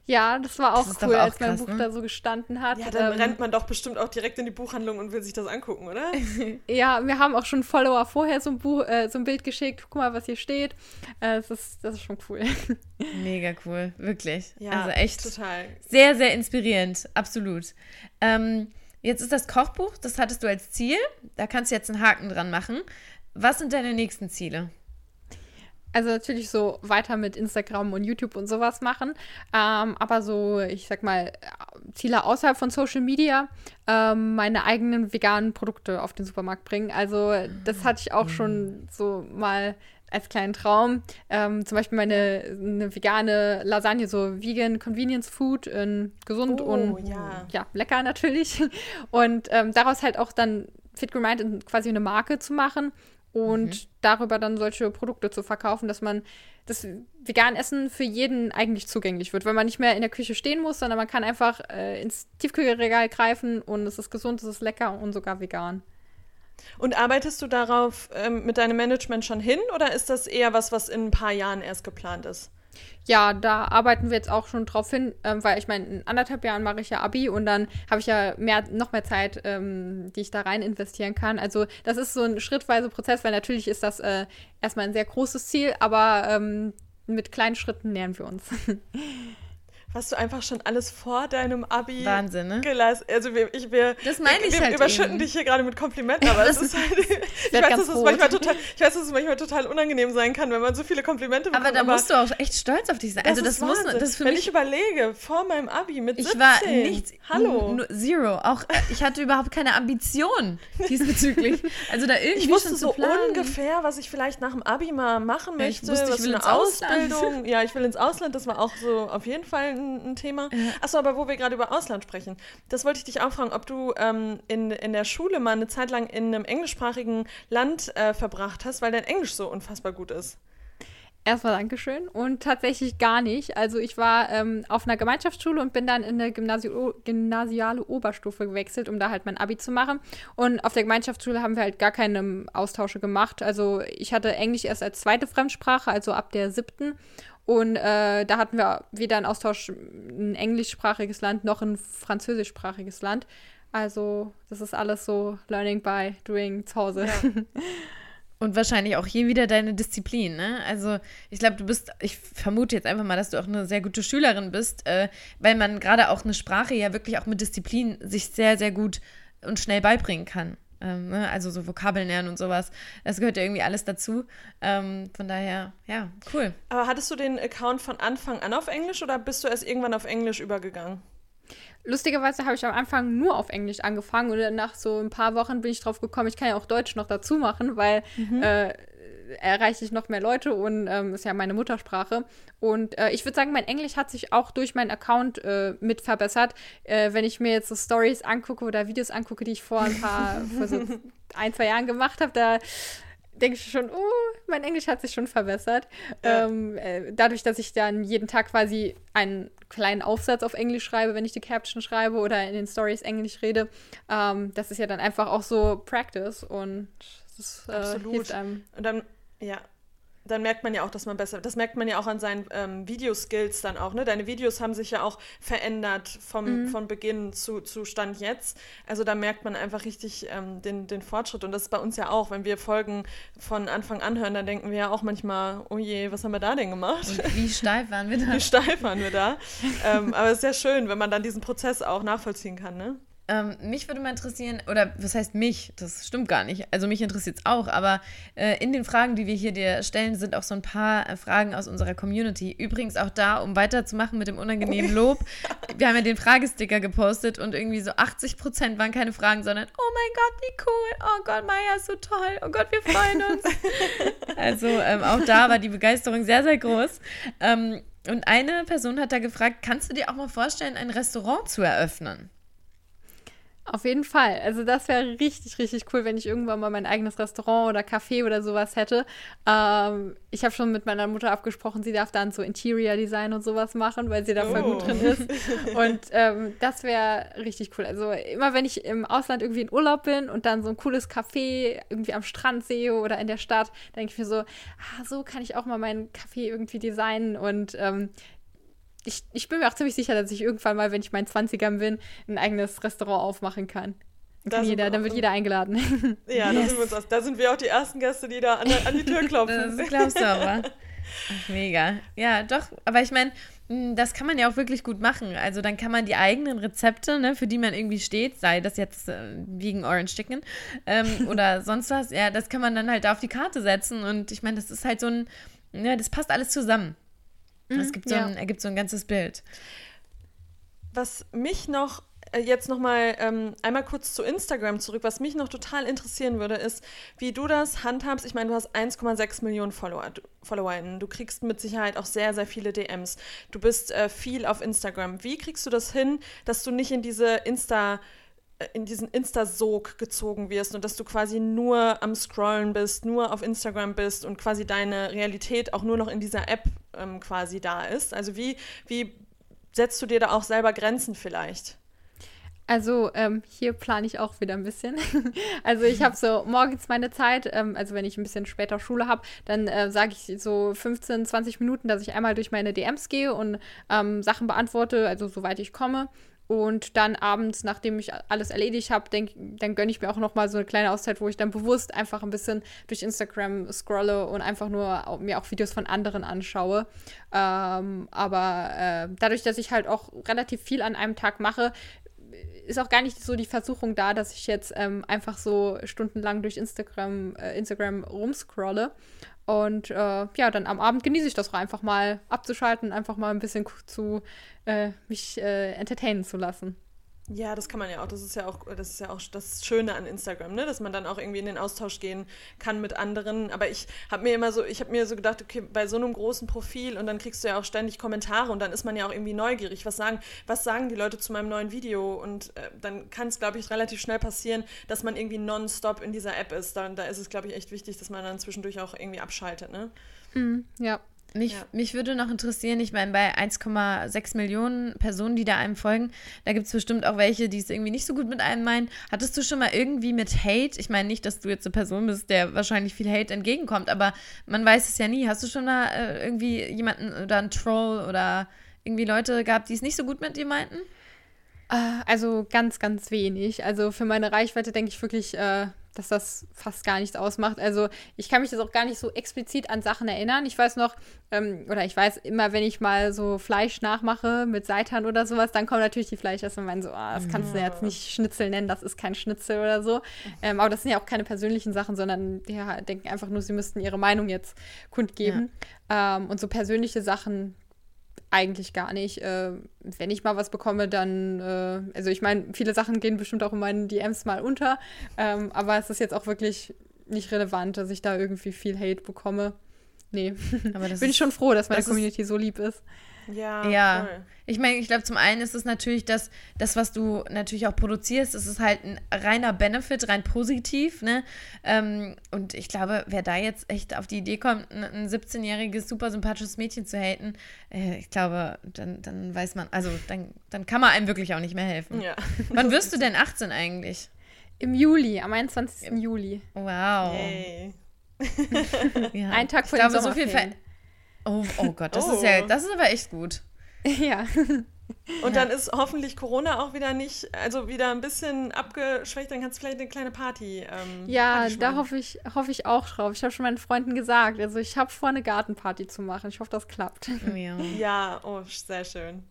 Ja, das war auch Das cool, auch als mein krass, Buch ne? da so gestanden hat. Ja, dann Ähm, rennt man doch bestimmt auch direkt in die Buchhandlung und will sich das angucken, oder? [laughs] Ja, wir haben auch schon Follower vorher so ein, Buch, äh, so ein Bild geschickt. Guck mal, was hier steht. Äh, das, ist, das ist schon cool. [laughs] Mega cool, wirklich. Ja, also echt total. sehr, sehr inspirierend, absolut. Ähm, jetzt ist das Kochbuch, das hattest du als Ziel. Da kannst du jetzt einen Haken dran machen. Was sind deine nächsten Ziele? Also natürlich so weiter mit Instagram und YouTube und sowas machen. Ähm, aber so, ich sag mal, Ziele außerhalb von Social Media, ähm, meine eigenen veganen Produkte auf den Supermarkt bringen. Also das hatte ich auch schon so mal als kleinen Traum. Ähm, zum Beispiel meine eine vegane Lasagne, so Vegan Convenience Food, äh, gesund Oh, und ja. ja, lecker natürlich. [laughs] Und ähm, daraus halt auch dann Fit in quasi eine Marke zu machen und darüber dann solche Produkte zu verkaufen, dass man das vegan Essen für jeden eigentlich zugänglich wird, weil man nicht mehr in der Küche stehen muss, sondern man kann einfach äh, ins Tiefkühlregal greifen und es ist gesund, es ist lecker und sogar vegan. Und arbeitest du darauf ähm, mit deinem Management schon hin oder ist das eher was, was in ein paar Jahren erst geplant ist? Ja, da arbeiten wir jetzt auch schon drauf hin, ähm, weil ich meine, in anderthalb Jahren mache ich ja Abi und dann habe ich ja mehr, noch mehr Zeit, ähm, die ich da rein investieren kann. Also das ist so ein schrittweiser Prozess, weil natürlich ist das äh, erstmal ein sehr großes Ziel, aber ähm, mit kleinen Schritten nähern wir uns. [laughs] Hast du einfach schon alles vor deinem Abi Wahnsinn, ne? geleistet? Also wir, ich, wir, Das meine wir, ich wir halt überschütten eben. dich hier gerade mit Komplimenten, aber es ist halt, [laughs] ich, weiß, dass es manchmal total, ich weiß, dass es manchmal total unangenehm sein kann, wenn man so viele Komplimente bekommt. Aber da musst du auch echt stolz auf dich sein. Also das ist muss das für Wenn mich ich überlege, vor meinem Abi mit Ich 17. war nichts. Hallo. Zero. Auch äh, ich hatte überhaupt keine Ambition [laughs] diesbezüglich. Also da irgendwie Ich wusste schon so ungefähr, was ich vielleicht nach dem Abi mal machen Ja, ich möchte. wusste, ich was will für ins eine Ausland. Ausbildung. Ja, ich will ins Ausland. Das war auch so auf jeden Fall ein, ein Thema. Achso, aber wo wir gerade über Ausland sprechen, das wollte ich dich auch fragen, ob du ähm, in, in der Schule mal eine Zeit lang in einem englischsprachigen Land äh, verbracht hast, weil dein Englisch so unfassbar gut ist. Erstmal Dankeschön und tatsächlich gar nicht. Also ich war ähm, auf einer Gemeinschaftsschule und bin dann in eine Gymnasio gymnasiale Oberstufe gewechselt, um da halt mein Abi zu machen. Und auf der Gemeinschaftsschule haben wir halt gar keine Austausche gemacht. Also ich hatte Englisch erst als zweite Fremdsprache, also ab der siebten. Und äh, da hatten wir weder einen Austausch in ein englischsprachiges Land noch ein französischsprachiges Land. Also das ist alles so Learning by Doing zu Hause. [laughs] Und wahrscheinlich auch hier wieder deine Disziplin, ne? Also ich glaube, du bist, ich vermute jetzt einfach mal, dass du auch eine sehr gute Schülerin bist, äh, weil man gerade auch eine Sprache ja wirklich auch mit Disziplin sich sehr, sehr gut und schnell beibringen kann. Ähm, ne? Also so Vokabeln lernen und sowas. Das gehört ja irgendwie alles dazu. Ähm, von daher, ja, cool. Aber hattest du den Account von Anfang an auf Englisch oder bist du erst irgendwann auf Englisch übergegangen? Lustigerweise habe ich am Anfang nur auf Englisch angefangen und nach so ein paar Wochen bin ich drauf gekommen, ich kann ja auch Deutsch noch dazu machen, weil äh, erreiche ich noch mehr Leute und ähm, ist ja meine Muttersprache. Und äh, ich würde sagen, mein Englisch hat sich auch durch meinen Account äh, mit verbessert. Äh, wenn ich mir jetzt so Stories angucke oder Videos angucke, die ich vor ein paar, [laughs] vor so ein, zwei Jahren gemacht habe, da denke ich schon, oh, mein Englisch hat sich schon verbessert. Ja. Ähm, äh, dadurch, dass ich dann jeden Tag quasi einen kleinen Aufsatz auf Englisch schreibe, wenn ich die Caption schreibe oder in den Stories Englisch rede, ähm, das ist ja dann einfach auch so Practice und das äh, Absolut. hilft einem. Und dann, ja, dann merkt man ja auch, dass man besser, das merkt man ja auch an seinen ähm, Videoskills dann auch, ne? Deine Videos haben sich ja auch verändert vom, von Beginn zu, zu Stand jetzt. Also da merkt man einfach richtig ähm, den, den Fortschritt. Und das ist bei uns ja auch, wenn wir Folgen von Anfang an hören, dann denken wir ja auch manchmal, oh je, was haben wir da denn gemacht? Und wie steif waren wir da? [laughs] Wie steif waren wir da? ähm, aber es ist ja schön, wenn man dann diesen Prozess auch nachvollziehen kann, ne? Ähm, mich würde mal interessieren, oder was heißt mich? Das stimmt gar nicht. Also mich interessiert es auch, aber äh, in den Fragen, die wir hier dir stellen, sind auch so ein paar äh, Fragen aus unserer Community. Übrigens auch da, um weiterzumachen mit dem unangenehmen Lob. [laughs] wir haben ja den Fragesticker gepostet und irgendwie so 80 Prozent waren keine Fragen, sondern oh mein Gott, wie cool. Oh Gott, Maya ist so toll. Oh Gott, wir freuen uns. [laughs] also ähm, auch da war die Begeisterung sehr, sehr groß. Ähm, und eine Person hat da gefragt, kannst du dir auch mal vorstellen, ein Restaurant zu eröffnen? Auf jeden Fall. Also das wäre richtig, richtig cool, wenn ich irgendwann mal mein eigenes Restaurant oder Café oder sowas hätte. Ähm, ich habe schon mit meiner Mutter abgesprochen, sie darf dann so Interior Design und sowas machen, weil sie da voll Oh. gut drin ist. Und ähm, das wäre richtig cool. Also immer wenn ich im Ausland irgendwie in Urlaub bin und dann so ein cooles Café irgendwie am Strand sehe oder in der Stadt, denke ich mir so, ah, so kann ich auch mal mein Café irgendwie designen und ähm, ich, ich bin mir auch ziemlich sicher, dass ich irgendwann mal, wenn ich meinen 20ern bin, ein eigenes Restaurant aufmachen kann. Dann, kann jeder, dann wird jeder eingeladen. [laughs] Ja, yes. sind wir uns, da sind wir auch die ersten Gäste, die da an, an die Tür [laughs] klopfen. das glaubst du aber. Ach, mega. Ja, doch. Aber ich meine, hm, das kann man ja auch wirklich gut machen. Also dann kann man die eigenen Rezepte, ne, für die man irgendwie steht, sei das jetzt äh, wegen Orange Chicken ähm, [laughs] oder sonst was, ja, das kann man dann halt auf die Karte setzen. Und ich meine, das ist halt so ein, ja, das passt alles zusammen. Mhm, es gibt so ja. ein, ergibt so ein ganzes Bild. Was mich noch äh, jetzt noch mal ähm, einmal kurz zu Instagram zurück. Was mich noch total interessieren würde, ist, wie du das handhabst. Ich meine, du hast 1,6 Millionen Follower, FollowerInnen. Du kriegst mit Sicherheit auch sehr, sehr viele DMs. Du bist äh, viel auf Instagram. Wie kriegst du das hin, dass du nicht in diese Insta- in diesen Insta-Sog gezogen wirst und dass du quasi nur am Scrollen bist, nur auf Instagram bist und quasi deine Realität auch nur noch in dieser App ähm, quasi da ist. Also wie, wie setzt du dir da auch selber Grenzen vielleicht? Also ähm, hier plane ich auch wieder ein bisschen. [laughs] also ich habe so morgens meine Zeit, ähm, also wenn ich ein bisschen später Schule habe, dann äh, sage ich so 15, 20 Minuten, dass ich einmal durch meine DMs gehe und ähm, Sachen beantworte, also soweit ich komme. Und dann abends, nachdem ich alles erledigt habe, dann gönne ich mir auch noch mal so eine kleine Auszeit, wo ich dann bewusst einfach ein bisschen durch Instagram scrolle und einfach nur mir auch Videos von anderen anschaue. Ähm, aber äh, dadurch, dass ich halt auch relativ viel an einem Tag mache, ist auch gar nicht so die Versuchung da, dass ich jetzt ähm, einfach so stundenlang durch Instagram, äh, Instagram rumscrolle. Und äh, ja, dann am Abend genieße ich das einfach mal abzuschalten, einfach mal ein bisschen zu äh, mich äh, entertainen zu lassen. Ja, das kann man ja auch. Das ist ja auch, das ist ja auch das Schöne an Instagram, ne? Dass man dann auch irgendwie in den Austausch gehen kann mit anderen. Aber ich habe mir immer so, ich habe mir so gedacht, okay, bei so einem großen Profil und dann kriegst du ja auch ständig Kommentare und dann ist man ja auch irgendwie neugierig. Was sagen, was sagen die Leute zu meinem neuen Video? Und äh, dann kann es, glaube ich, relativ schnell passieren, dass man irgendwie nonstop in dieser App ist. Da, da ist es, glaube ich, echt wichtig, dass man dann zwischendurch auch irgendwie abschaltet, ne? Mhm, ja, mich, ja. mich würde noch interessieren, ich meine, bei 1,6 Millionen Personen, die da einem folgen, da gibt es bestimmt auch welche, die es irgendwie nicht so gut mit einem meinen. Hattest du schon mal irgendwie mit Hate, ich meine nicht, dass du jetzt eine Person bist, der wahrscheinlich viel Hate entgegenkommt, aber man weiß es ja nie. Hast du schon mal äh, irgendwie jemanden oder einen Troll oder irgendwie Leute gehabt, die es nicht so gut mit dir meinten? Äh, also ganz, ganz wenig. Also für meine Reichweite denke ich wirklich, äh, dass das fast gar nichts ausmacht. Also ich kann mich das auch gar nicht so explizit an Sachen erinnern. Ich weiß noch, ähm, oder ich weiß immer, wenn ich mal so Fleisch nachmache mit Seitan oder sowas, dann kommen natürlich die Fleischesser und meinen so, oh, das kannst du jetzt nicht Schnitzel nennen, das ist kein Schnitzel oder so. Ähm, aber das sind ja auch keine persönlichen Sachen, sondern die ja, denken einfach nur, sie müssten ihre Meinung jetzt kundgeben. Ja. Ähm, und so persönliche Sachen eigentlich gar nicht. Äh, wenn ich mal was bekomme, dann, äh, also ich meine, viele Sachen gehen bestimmt auch in meinen DMs mal unter, ähm, aber es ist jetzt auch wirklich nicht relevant, dass ich da irgendwie viel Hate bekomme. Nee, aber [laughs] bin ich schon froh, dass meine das Community so lieb ist. Ja, ja. Voll. Ich meine, ich glaube, zum einen ist es natürlich, dass das, was du natürlich auch produzierst, das ist halt ein reiner Benefit, rein positiv, ne? Ähm, und ich glaube, wer da jetzt echt auf die Idee kommt, ein, ein 17-jähriges, super sympathisches Mädchen zu haten, äh, ich glaube, dann, dann weiß man, also dann, dann kann man einem wirklich auch nicht mehr helfen. Ja. [laughs] Wann wirst du denn 18 eigentlich? Im Juli, am 21. Im Juli. Wow. Yay. [laughs] ja. Ein Tag vor ich glaube, so viel Ver Oh, oh Gott, das oh. ist ja, das ist aber echt gut. [laughs] Ja. Und dann ist hoffentlich Corona auch wieder nicht, also wieder ein bisschen abgeschwächt, dann kannst du vielleicht eine kleine Party. Ähm, ja, Party da hoffe ich, hoffe ich auch drauf. Ich habe schon meinen Freunden gesagt, also ich habe vor, eine Gartenparty zu machen. Ich hoffe, das klappt. Ja, ja oh, sehr schön.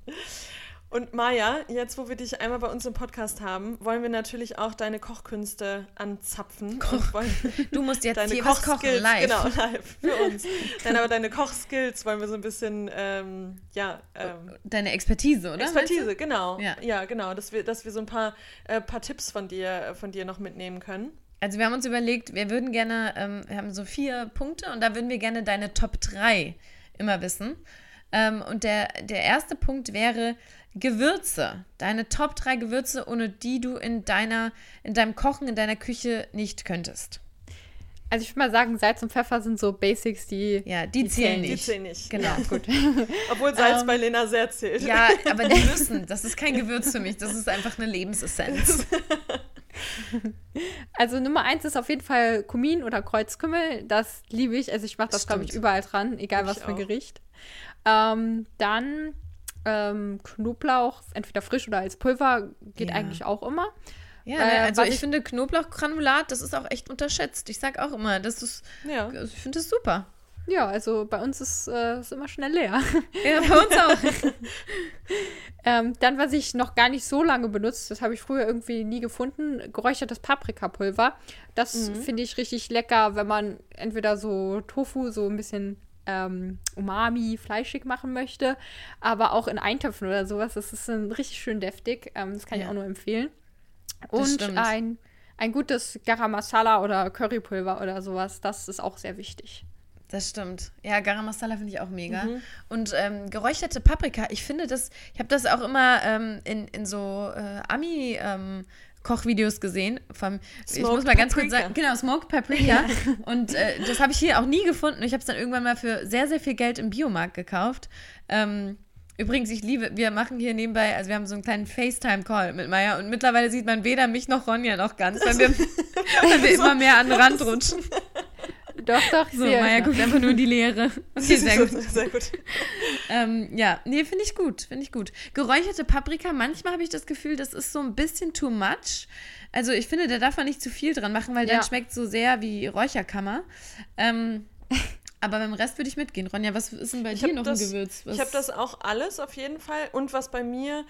Und Maja, jetzt wo wir dich einmal bei uns im Podcast haben, wollen wir natürlich auch deine Kochkünste anzapfen. Koch. [laughs] du musst jetzt deine hier was kochen, live. Genau, live für uns. Dann aber deine Kochskills wollen wir so ein bisschen, ähm, ja. Ähm, deine Expertise, oder? Expertise, genau. Ja. ja, genau. Dass wir, dass wir so ein paar, äh, paar Tipps von dir, von dir noch mitnehmen können. Also wir haben uns überlegt, wir würden gerne, ähm, wir haben so vier Punkte und da würden wir gerne deine Top 3 immer wissen. Ähm, und der, der erste Punkt wäre, Gewürze. Deine Top 3 Gewürze, ohne die du in, deiner, in deinem Kochen, in deiner Küche nicht könntest. Also ich würde mal sagen, Salz und Pfeffer sind so Basics, die. Ja, die, die zählen nicht. Die zählen nicht. Genau, ja. gut. [laughs] Obwohl Salz um, bei Lena sehr zählt. Ja, aber die [laughs] müssen. Das ist kein Gewürz für mich. Das ist einfach eine Lebensessenz. [laughs] Also Nummer eins ist auf jeden Fall Kumin oder Kreuzkümmel. Das liebe ich. Also ich mache das, glaube ich, überall dran, egal ich was für ein Gericht. Ähm, dann Ähm, Knoblauch, entweder frisch oder als Pulver, geht Ja. eigentlich auch immer. Ja, Äh, ne? also was ich, ich- finde Knoblauchgranulat, das ist auch echt unterschätzt. Ich sag auch immer, das ist, Ja. also ich finde das super. Ja, also bei uns ist es immer schnell leer. Ja, bei uns auch. [laughs] Ähm, dann, was ich noch gar nicht so lange benutzt, das habe ich früher irgendwie nie gefunden, geräuchertes Paprikapulver. Das finde ich richtig lecker, wenn man entweder so Tofu so ein bisschen ähm, umami, fleischig machen möchte, aber auch in Eintöpfen oder sowas. Das ist dann richtig schön deftig. Ähm, das kann ich Ja. auch nur empfehlen. Und ein, ein gutes Garam Masala oder Currypulver oder sowas, das ist auch sehr wichtig. Das stimmt. Ja, Garam Masala finde ich auch mega. Mhm. Und ähm, geräucherte Paprika, ich finde das, ich habe das auch immer ähm, in, in so äh, Ami- ähm, Kochvideos gesehen. Vom, ich muss mal ganz kurz Paprika. sagen, genau, Smoked Paprika. [laughs] Und äh, das habe ich hier auch nie gefunden. Ich habe es dann irgendwann mal für sehr, sehr viel Geld im Biomarkt gekauft. Ähm, übrigens, ich liebe, wir machen hier nebenbei, also wir haben so einen kleinen FaceTime-Call mit Maya und mittlerweile sieht man weder mich noch Ronja noch ganz, weil wir, [laughs] weil wir immer mehr an den Rand rutschen. Doch, doch, ich So, sehe noch. guckt einfach nur in die Leere. [laughs] Okay, sehr gut. [laughs] Sehr gut. Ähm, ja, nee, finde ich gut, finde ich gut. Geräucherte Paprika, manchmal habe ich das Gefühl, das ist so ein bisschen too much. Also ich finde, da darf man nicht zu viel dran machen, weil Ja. dann schmeckt so sehr wie Räucherkammer. Ähm, aber beim Rest würde ich mitgehen. Ronja, was ist denn bei Ich dir noch das- ein Gewürz? Was Ich habe das auch alles auf jeden Fall. Und was bei mir,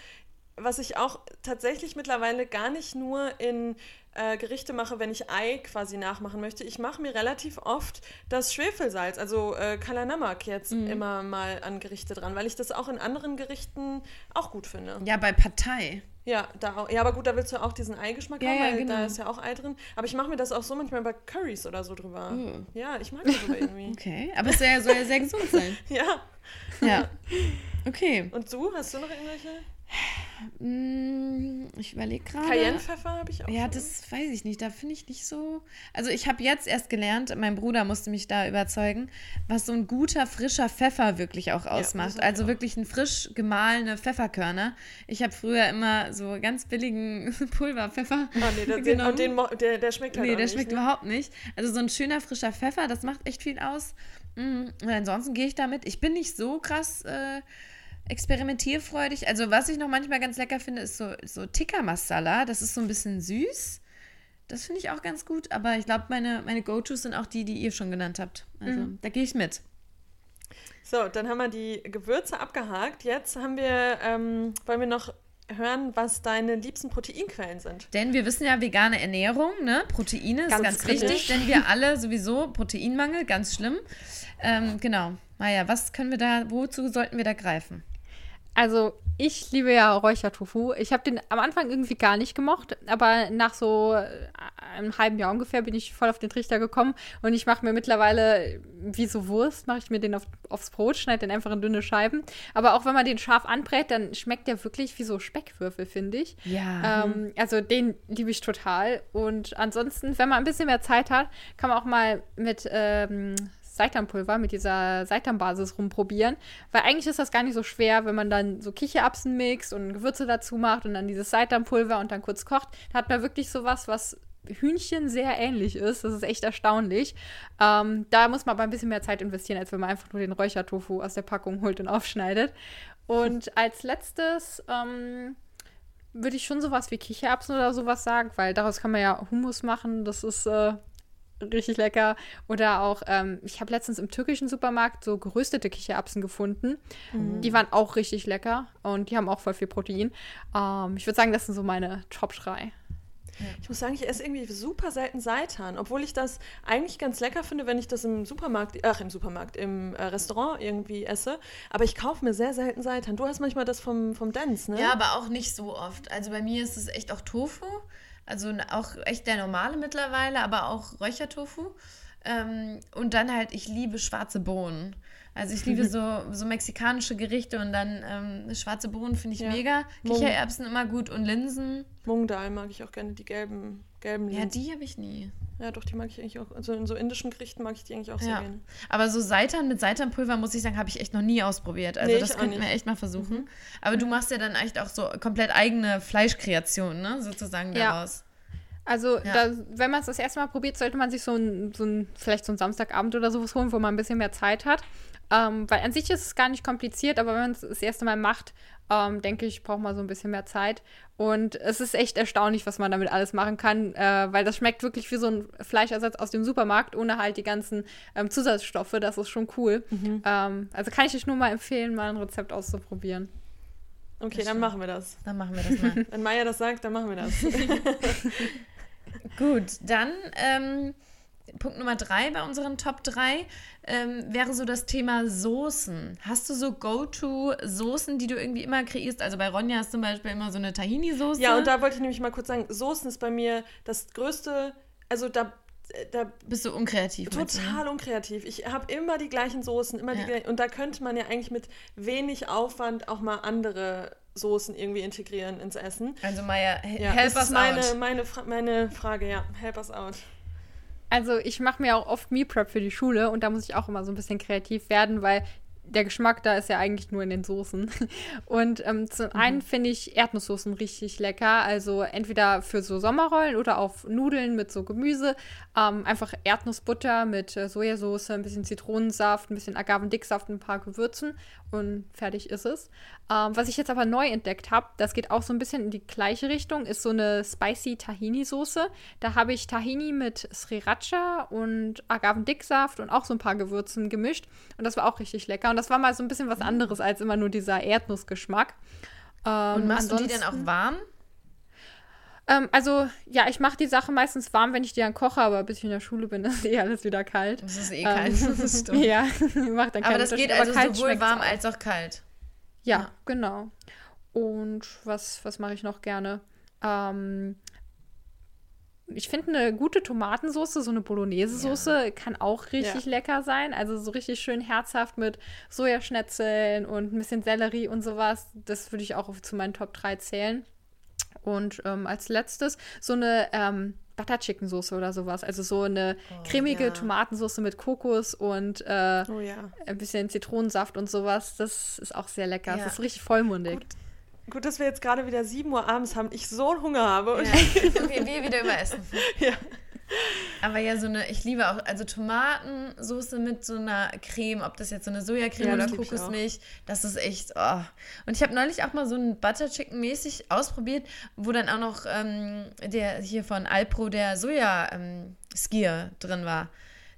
was ich auch tatsächlich mittlerweile gar nicht nur in äh, Gerichte mache, wenn ich Ei quasi nachmachen möchte. Ich mache mir relativ oft das Schwefelsalz, also äh, Kalanamak jetzt Mhm. immer mal an Gerichte dran, weil ich das auch in anderen Gerichten auch gut finde. Ja, bei Partei. Ja, da auch, ja, aber gut, da willst du auch diesen Eigeschmack Ja, haben, ja, weil genau. da ist ja auch Ei drin. Aber ich mache mir das auch so manchmal bei Currys oder so drüber. Mm. Ja, ich mag das aber irgendwie. [laughs] Okay, aber es soll ja, soll ja sehr gesund sein. [laughs] Ja. Ja. Okay. Und du, hast du noch irgendwelche? [sighs] Mm, Ich überlege gerade. Cayennepfeffer habe ich auch. Ja, schon. das weiß ich nicht. Da finde ich nicht so. Also ich habe jetzt erst gelernt, mein Bruder musste mich da überzeugen, was so ein guter, frischer Pfeffer wirklich auch ausmacht. ich also auch. wirklich ein frisch gemahlene Pfefferkörner. Ich habe früher immer so ganz billigen [laughs] Pulverpfeffer. Oh, nee, genommen. und den, der, der schmeckt halt Nee, der nicht, schmeckt ne? überhaupt nicht. Also so ein schöner, frischer Pfeffer, das macht echt viel aus. Mm, Und ansonsten gehe ich damit. Ich bin nicht so krass äh, experimentierfreudig. Also was ich noch manchmal ganz lecker finde, ist so, so Tikka Masala. Das ist so ein bisschen süß. Das finde ich auch ganz gut. Aber ich glaube, meine, meine Go-Tos sind auch die, die ihr schon genannt habt. Also da gehe ich mit. So, dann haben wir die Gewürze abgehakt. Jetzt haben wir, ähm, wollen wir noch hören, was deine liebsten Proteinquellen sind. Denn wir wissen ja, vegane Ernährung, ne? Proteine ist Ganz ganz kritisch. wichtig, denn wir alle sowieso Proteinmangel, ganz schlimm. Ähm, genau. Maja, was können wir da, wozu sollten wir da greifen? Also, ich liebe ja Räuchertofu. Ich habe den am Anfang irgendwie gar nicht gemocht, aber nach so äh, einem halben Jahr ungefähr bin ich voll auf den Trichter gekommen und ich mache mir mittlerweile, wie so Wurst, mache ich mir den auf, aufs Brot, schneide den einfach in dünne Scheiben. Aber auch wenn man den scharf anbrät, dann schmeckt der wirklich wie so Speckwürfel, finde ich. Ja. Ähm, also den liebe ich total. Und ansonsten, wenn man ein bisschen mehr Zeit hat, kann man auch mal mit ähm, Seitanpulver, mit dieser Seitanbasis rumprobieren. Weil eigentlich ist das gar nicht so schwer, wenn man dann so Kichererbsen mixt und Gewürze dazu macht und dann dieses Seitanpulver und dann kurz kocht. Da hat man wirklich sowas, was Hühnchen sehr ähnlich ist. Das ist echt erstaunlich. Ähm, da muss man aber ein bisschen mehr Zeit investieren, als wenn man einfach nur den Räuchertofu aus der Packung holt und aufschneidet. Und [laughs] als letztes ähm, würde ich schon sowas wie Kichererbsen oder sowas sagen, weil daraus kann man ja Hummus machen. Das ist äh, richtig lecker. Oder auch, ähm, ich habe letztens im türkischen Supermarkt so geröstete Kichererbsen gefunden. Die waren auch richtig lecker und die haben auch voll viel Protein. Ähm, ich würde sagen, das sind so meine Top 3. Ich muss sagen, ich esse irgendwie super selten Seitan, obwohl ich das eigentlich ganz lecker finde, wenn ich das im Supermarkt, ach im Supermarkt, im äh, Restaurant irgendwie esse. Aber ich kaufe mir sehr selten Seitan. Du hast manchmal das vom, vom Dance, ne? Ja, aber auch nicht so oft. Also bei mir ist es echt auch Tofu. Also auch echt der normale mittlerweile, aber auch Räuchertofu. Ähm, und dann halt, ich liebe schwarze Bohnen. Also ich liebe so, so mexikanische Gerichte und dann ähm, schwarze Bohnen finde ich Ja. mega. Kichererbsen immer gut und Linsen. Mungdal mag ich auch gerne, die gelben, gelben Ja, Linsen. die habe ich nie. Ja, doch, die mag ich eigentlich auch. Also in so indischen Gerichten mag ich die eigentlich auch sehr Ja. gerne. Aber so Seitan mit Seitanpulver, muss ich sagen, habe ich echt noch nie ausprobiert. Also Nee, das könnten wir echt mal versuchen. Aber du machst ja dann echt auch so komplett eigene Fleischkreationen, ne? Sozusagen Ja. daraus. Also, Ja. da, wenn man es das erste Mal probiert, sollte man sich so ein, so ein, vielleicht so einen Samstagabend oder sowas holen, wo man ein bisschen mehr Zeit hat. Ähm, weil an sich ist es gar nicht kompliziert, aber wenn man es das erste Mal macht, ähm, denke ich, braucht man so ein bisschen mehr Zeit. Und es ist echt erstaunlich, was man damit alles machen kann, äh, weil das schmeckt wirklich wie so ein Fleischersatz aus dem Supermarkt, ohne halt die ganzen ähm, Zusatzstoffe. Das ist schon cool. Ähm, also kann ich euch nur mal empfehlen, mal ein Rezept auszuprobieren. Okay, dann machen wir das. Dann machen wir das mal. [laughs] Wenn Maya das sagt, dann machen wir das. [laughs] [laughs] Gut, dann ähm, Punkt Nummer drei bei unseren Top 3 ähm, wäre so das Thema Soßen. Hast du so Go-To-Soßen, die du irgendwie immer kreierst? Also bei Ronja ist zum Beispiel immer so eine Tahini-Soße. ja, und da wollte ich nämlich mal kurz sagen, Soßen ist bei mir das größte, also da, da bist du unkreativ. total unkreativ. Ich habe immer die gleichen Soßen, immer Ja. die gleichen, und da könnte man ja eigentlich mit wenig Aufwand auch mal andere Soßen irgendwie integrieren ins Essen. Also Maya, Ja, help das us ist meine, out. meine, Fra meine Frage, ja. Help us out. Also ich mache mir auch oft Meal Prep für die Schule und da muss ich auch immer so ein bisschen kreativ werden, weil der Geschmack da ist ja eigentlich nur in den Soßen. [laughs] Und ähm, zum einen finde ich Erdnusssoßen richtig lecker. Also entweder für so Sommerrollen oder auf Nudeln mit so Gemüse. Ähm, einfach Erdnussbutter mit äh, Sojasauce, ein bisschen Zitronensaft, ein bisschen Agavendicksaft und ein paar Gewürzen und fertig ist es. Ähm, was ich jetzt aber neu entdeckt habe, das geht auch so ein bisschen in die gleiche Richtung, ist so eine spicy Tahini-Soße. Da habe ich Tahini mit Sriracha und Agavendicksaft und auch so ein paar Gewürzen gemischt. Und das war auch richtig lecker. Und das war mal so ein bisschen was anderes als immer nur dieser Erdnussgeschmack. Ähm, Und machst du die dann ansonsten- auch warm? Ähm, also, ja, ich mache die Sache meistens warm, wenn ich die dann koche, aber bis ich in der Schule bin, [laughs] ist eh alles wieder kalt. Das ist eh Ähm, kalt. [laughs] Das stimmt. ja, [laughs] macht dann Aber das geht also sowohl warm auch. als auch kalt. Ja, Ja. genau. Und was, was mache ich noch gerne? Ähm, ich finde eine gute Tomatensauce, so eine Bolognese-Soße, kann auch richtig Ja. lecker sein. Also so richtig schön herzhaft mit Sojaschnetzeln und ein bisschen Sellerie und sowas. Das würde ich auch auf- zu meinen Top 3 zählen. Und ähm, als letztes so eine ähm, Butter Chicken Soße oder sowas. Also so eine cremige ja. Tomatensauce mit Kokos und äh, Oh ja. ein bisschen Zitronensaft und sowas. Das ist auch sehr lecker. Ja. Das ist richtig vollmundig. Gut. Gut, dass wir jetzt gerade wieder 7 Uhr abends haben. Ich so einen Hunger habe. Und Ja. Und [laughs] wir, wir wieder überessen. Ja. Aber ja, so eine, ich liebe auch, also Tomatensoße mit so einer Creme, ob das jetzt so eine Sojacreme Ja, oder. Kokosmilch, das ist echt, oh. Und ich habe neulich auch mal so ein Butter Chicken mäßig ausprobiert, wo dann auch noch ähm, der hier von Alpro, der Soja ähm, Skier drin war.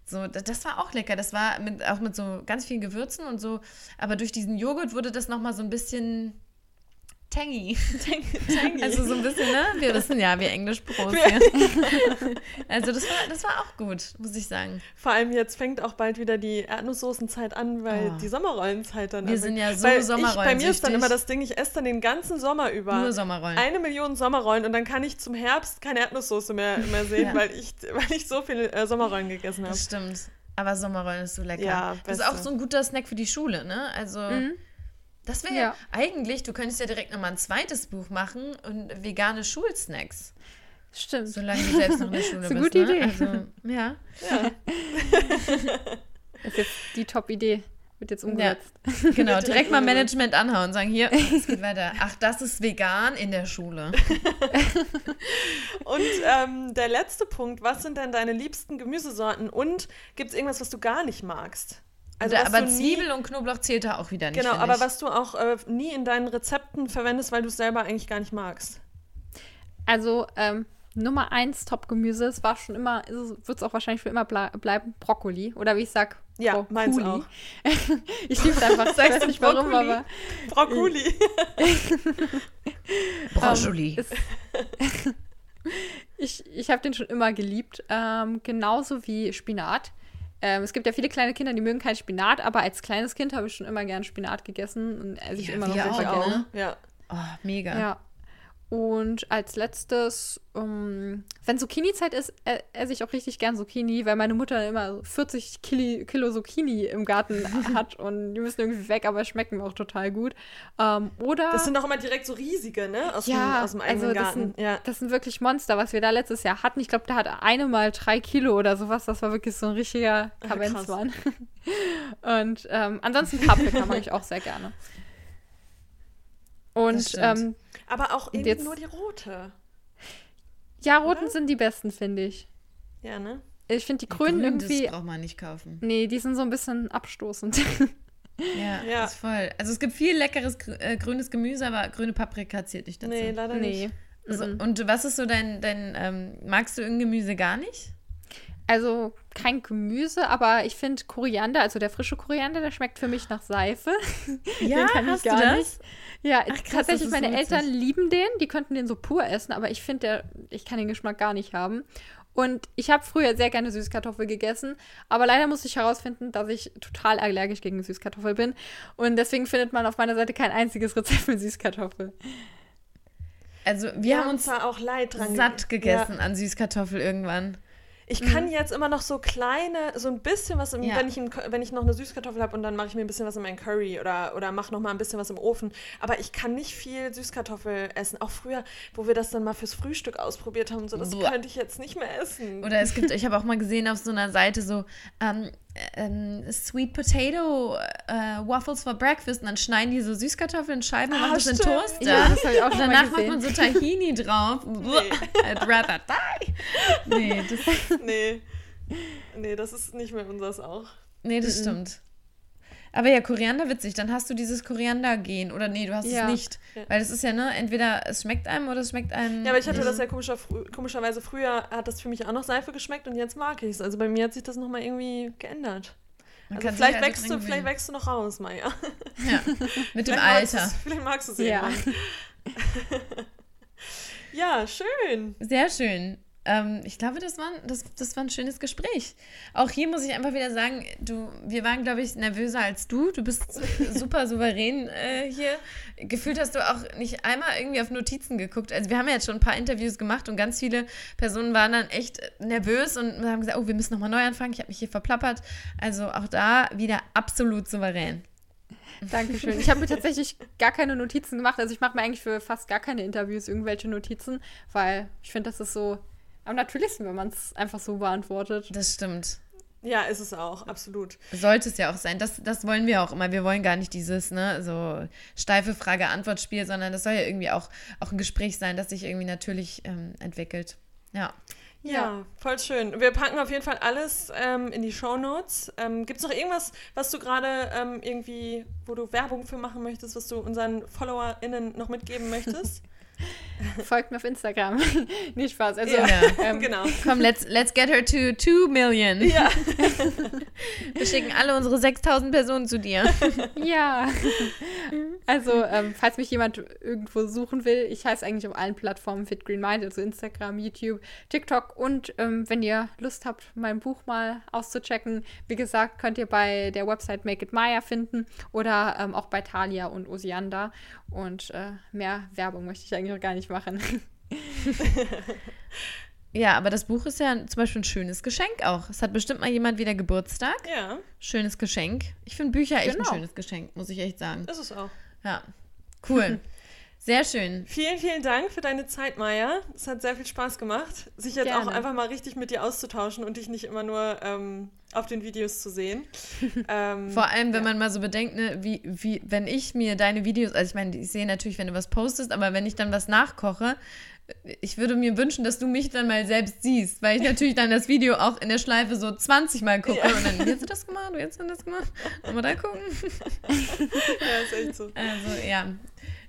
So, da- das war auch lecker. Das war mit, auch mit so ganz vielen Gewürzen und so. Aber durch diesen Joghurt wurde das nochmal so ein bisschen tangy. [laughs] Tangy. Also so ein bisschen, ne? Wir [laughs] wissen ja, wir Englisch-Pros hier. [laughs] also das war, das war auch gut, muss ich sagen. Vor allem jetzt fängt auch bald wieder die Erdnusssoßenzeit an, weil Oh. die Sommerrollenzeit dann Wir anfängt. sind ja so ich, Bei mir ist dann immer das Ding, ich esse dann den ganzen Sommer über Nur Sommerrollen. eine Million Sommerrollen und dann kann ich zum Herbst keine Erdnusssoße mehr, mehr sehen, Ja. weil, ich, weil ich so viele äh, Sommerrollen gegessen habe. Stimmt. Aber Sommerrollen ist so lecker. Ja, das ist auch so ein guter Snack für die Schule, ne? Also, das wäre Ja. eigentlich, du könntest ja direkt nochmal ein zweites Buch machen und vegane Schulsnacks. Stimmt. Solange du selbst noch in der [laughs] Schule ist eine bist. gute ne? Idee. Also, ja. Das ist jetzt die Top-Idee. Wird jetzt umgesetzt. Genau, direkt mal. [laughs] Management anhauen und sagen, hier, es geht weiter. Ach, das ist vegan in der Schule. [laughs] Und ähm, der letzte Punkt, was sind denn deine liebsten Gemüsesorten und gibt es irgendwas, was du gar nicht magst? Also, was aber nie- Zwiebel und Knoblauch zählt da auch wieder nicht. Genau, aber ich. was du auch äh, nie in deinen Rezepten verwendest, weil du es selber eigentlich gar nicht magst. Also, ähm, Nummer eins Top-Gemüse, es war schon immer, wird es auch wahrscheinlich für immer ble bleiben, Brokkoli. Oder wie ich sag, Ja, meins Brokkoli. auch. [laughs] ich liebe es einfach. Ich Sagst weiß du [laughs] nicht warum, Brokkoli? aber Brokkoli. Brokkoli. [laughs] ich, ich habe den schon immer geliebt. Ähm, genauso wie Spinat. Ähm, es gibt ja viele kleine Kinder, die mögen kein Spinat, aber als kleines Kind habe ich schon immer gern Spinat gegessen und esse ich Ja, immer noch wir super auch, gerne. ne? Ja. Oh, mega. Ja. Und als letztes, ähm, wenn Zucchini-Zeit ist, äh, esse ich auch richtig gern Zucchini, weil meine Mutter immer so 40 Kili, Kilo Zucchini im Garten [laughs] hat und die müssen irgendwie weg, aber schmecken auch total gut. Ähm, oder Das sind doch immer direkt so riesige, ne? Aus, ja, dem, aus dem eigenen also das Garten. sind, ja. das sind wirklich Monster, was wir da letztes Jahr hatten. Ich glaube, da hat eine mal drei Kilo oder sowas. Das war wirklich so ein richtiger Kavenzmann. [laughs] Und ähm, ansonsten Paprika mag ich auch sehr gerne. Und ähm, Aber auch irgendwie jetzt- nur die rote. Ja, roten Oder? sind die besten, finde ich. Ja, ne? Ich finde die grünen Grün, irgendwie. Das braucht man nicht kaufen. Nee, die sind so ein bisschen abstoßend. [laughs] Ja, Ja. ist voll. Also es gibt viel leckeres äh, grünes Gemüse, aber grüne Paprika zählt nicht dazu. Nee, leider nee. nicht. so, Mhm. und was ist so dein, dein ähm, magst du irgendein Gemüse gar nicht? Also kein Gemüse, aber ich finde Koriander, also der frische Koriander, der schmeckt für mich nach Seife. Ja, kann ich gar du das? nicht. Ja, Ach, krass, tatsächlich, meine witzig. Eltern lieben den, die könnten den so pur essen, aber ich finde, der- ich kann den Geschmack gar nicht haben. Und ich habe früher sehr gerne Süßkartoffel gegessen, aber leider musste ich herausfinden, dass ich total allergisch gegen Süßkartoffel bin. Und deswegen findet man auf meiner Seite kein einziges Rezept mit Süßkartoffel. Also wir Wir haben uns da auch leid dran satt gegessen Ja. an Süßkartoffel irgendwann. Ich kann jetzt immer noch so kleine, so ein bisschen was, im, Ja. wenn, ich ein, wenn ich noch eine Süßkartoffel habe und dann mache ich mir ein bisschen was in meinen Curry oder, oder mache noch mal ein bisschen was im Ofen. Aber ich kann nicht viel Süßkartoffel essen. Auch früher, wo wir das dann mal fürs Frühstück ausprobiert haben, so das Boah. könnte ich jetzt nicht mehr essen. Oder es gibt, ich habe auch mal gesehen auf so einer Seite so ähm, ähm, Sweet Potato äh, Waffles for Breakfast und dann schneiden die so Süßkartoffeln in Scheiben und Ah, machen das in stimmt. Toaster. Ja, das habe ich auch und danach macht man so Tahini drauf. I'd rather die. Nee, das, nee. Nee, das ist nicht mehr unseres auch. nee, das stimmt. Aber ja, Koriander witzig, dann hast du dieses Koriander-Gen. Oder nee, du hast Ja. es nicht. Weil es ist ja, ne, entweder es schmeckt einem oder es schmeckt einem. Ja, aber ich hatte nicht. das ja komischer, komischerweise früher hat das für mich auch noch Seife geschmeckt und jetzt mag ich es. Also bei mir hat sich das nochmal irgendwie geändert. Man Also vielleicht also wächst du, vielleicht wächst du noch raus, Maja. Ja, [laughs] mit dem Alter. Vielleicht magst du es Ja. [laughs] ja, schön. Sehr schön. Ähm, ich glaube, das war, das, das war ein schönes Gespräch. Auch hier muss ich einfach wieder sagen, du, wir waren, glaube ich, nervöser als du. Du bist [laughs] super souverän äh, hier. Gefühlt hast du auch nicht einmal irgendwie auf Notizen geguckt. Also wir haben ja jetzt schon ein paar Interviews gemacht und ganz viele Personen waren dann echt nervös und haben gesagt, oh, wir müssen nochmal neu anfangen. Ich habe mich hier verplappert. Also auch da wieder absolut souverän. Dankeschön. Ich habe mir tatsächlich gar keine Notizen gemacht. Also ich mache mir eigentlich für fast gar keine Interviews irgendwelche Notizen, weil ich finde, das ist so am natürlichsten, wenn man es einfach so beantwortet. Das stimmt. Ja, ist es auch, absolut. Sollte es ja auch sein. Das, das wollen wir auch immer. Wir wollen gar nicht dieses, ne, so steife Frage-Antwort-Spiel, sondern das soll ja irgendwie auch, auch ein Gespräch sein, das sich irgendwie natürlich ähm, entwickelt. Ja. Ja. voll schön. Wir packen auf jeden Fall alles ähm, in die Shownotes. Ähm, Gibt es noch irgendwas, was du gerade ähm, irgendwie, wo du Werbung für machen möchtest, was du unseren FollowerInnen noch mitgeben möchtest? [laughs] Folgt mir auf Instagram. [laughs] Nicht Spaß. Also, Ja. ähm, genau. Komm, let's, let's get her to 2 Million. Ja. [laughs] Wir schicken alle unsere 6000 Personen zu dir. [laughs] Ja. Also, ähm, falls mich jemand irgendwo suchen will, ich heiße eigentlich auf allen Plattformen Fit Green Mind, also Instagram, YouTube, TikTok und ähm, wenn ihr Lust habt, mein Buch mal auszuchecken, wie gesagt, könnt ihr bei der Website Make It Maya finden oder ähm, auch bei Thalia und Osianda. Und äh, mehr Werbung möchte ich eigentlich auch gar nicht machen. [laughs] Ja, aber das Buch ist ja zum Beispiel ein schönes Geschenk auch. Es hat bestimmt mal jemand wieder Geburtstag. Ja, Schönes Geschenk. Ich finde Bücher echt Genau. ein schönes Geschenk, muss ich echt sagen. ist es auch. Ja, cool. [laughs] Sehr schön. Vielen, vielen Dank für deine Zeit, Maya. Es hat sehr viel Spaß gemacht, sich jetzt auch Gerne. einfach mal richtig mit dir auszutauschen und dich nicht immer nur ähm, auf den Videos zu sehen. [laughs] ähm, Vor allem, wenn ja. man mal so bedenkt, ne, wie, wie, wenn ich mir deine Videos, also ich meine, ich sehe natürlich, wenn du was postest, aber wenn ich dann was nachkoche, ich würde mir wünschen, dass du mich dann mal selbst siehst, weil ich natürlich dann das Video auch in der Schleife so 20 Mal gucke Ja. und dann, jetzt hast du das gemacht, jetzt hast das gemacht, mal da gucken. [laughs] Ja, ist echt so. Also ja,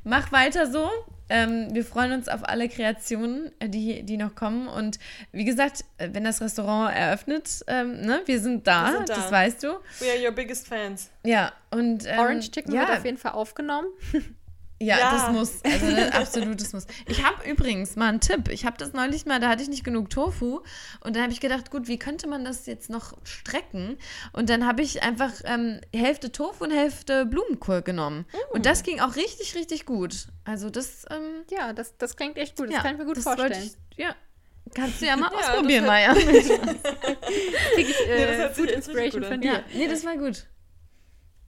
mach weiter so. Ähm, wir freuen uns auf alle Kreationen, äh, die, die noch kommen. Und wie gesagt, äh, wenn das Restaurant eröffnet, ähm, ne, wir sind da, Wir sind da. das weißt du. We are your biggest fans. Ja, und ähm, Orange Chicken ja, wird auf jeden Fall aufgenommen. [laughs] Ja, Ja. das muss. Also das, [laughs] absolut, das muss. Ich habe übrigens mal einen Tipp. Ich habe das neulich mal, da hatte ich nicht genug Tofu. Und dann habe ich gedacht, gut, wie könnte man das jetzt noch strecken? Und dann habe ich einfach ähm, Hälfte Tofu und Hälfte Blumenkohl genommen. Und das ging auch richtig, richtig gut. Also das, ähm, Ja, das, das klingt echt gut. Das ja, kann ich mir gut vorstellen. Ich, ja. Kannst du ja mal [laughs] Ja, ausprobieren, Maja. Krieg ich Nee, das äh, sich Food Inspiration von dir. Ja, nee, das war gut.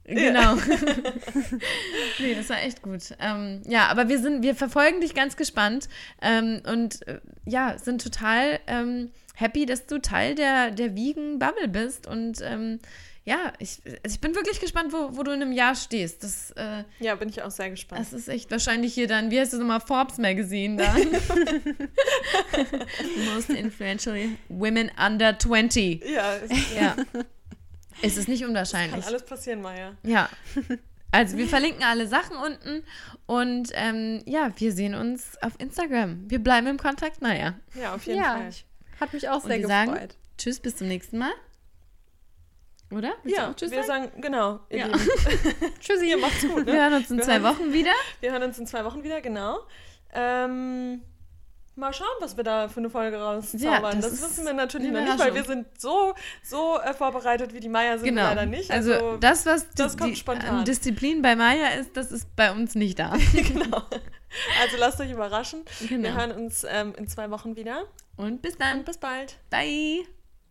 Genau. [laughs] [laughs] nee, das war echt gut. Ähm, ja, aber wir sind, wir verfolgen dich ganz gespannt ähm, und äh, ja, sind total ähm, happy, dass du Teil der, der Vegan-Bubble bist. Und ähm, ja, ich, also ich bin wirklich gespannt, wo, wo du in einem Jahr stehst. Das, äh, Ja, bin ich auch sehr gespannt. das ist echt wahrscheinlich hier dann, wie heißt das nochmal, Forbes Magazine dann. [laughs] Most influential women under 20. ja, es Ja. Es ist nicht kann unwahrscheinlich. alles passieren, Maya. Ja. [laughs] Also wir verlinken alle Sachen unten und ähm, ja, wir sehen uns auf Instagram. Wir bleiben im Kontakt, naja. Ja, auf jeden Ja, Fall. hat mich auch Und sehr wir sagen gefreut. Tschüss, bis zum nächsten Mal. Oder? Willst Ja, Tschüss wir sagen? sagen, genau, ihr Ja. [laughs] Tschüssi. Ihr macht's gut, Wir ne? hören uns in Wir zwei hören- Wochen wieder. Wir hören uns in zwei Wochen wieder, genau. Ähm, mal schauen, was wir da für eine Folge rauszaubern. das das ist wissen wir natürlich noch nicht, weil wir sind so, so äh, vorbereitet wie die Maya sind Genau. leider nicht. Also, Also, das, was das die, kommt die an Disziplin bei Maya ist, das ist bei uns nicht da. [laughs] genau. Also lasst euch überraschen. Genau. Wir hören uns ähm, in zwei Wochen wieder. Und bis dann. Und bis bald. Bye.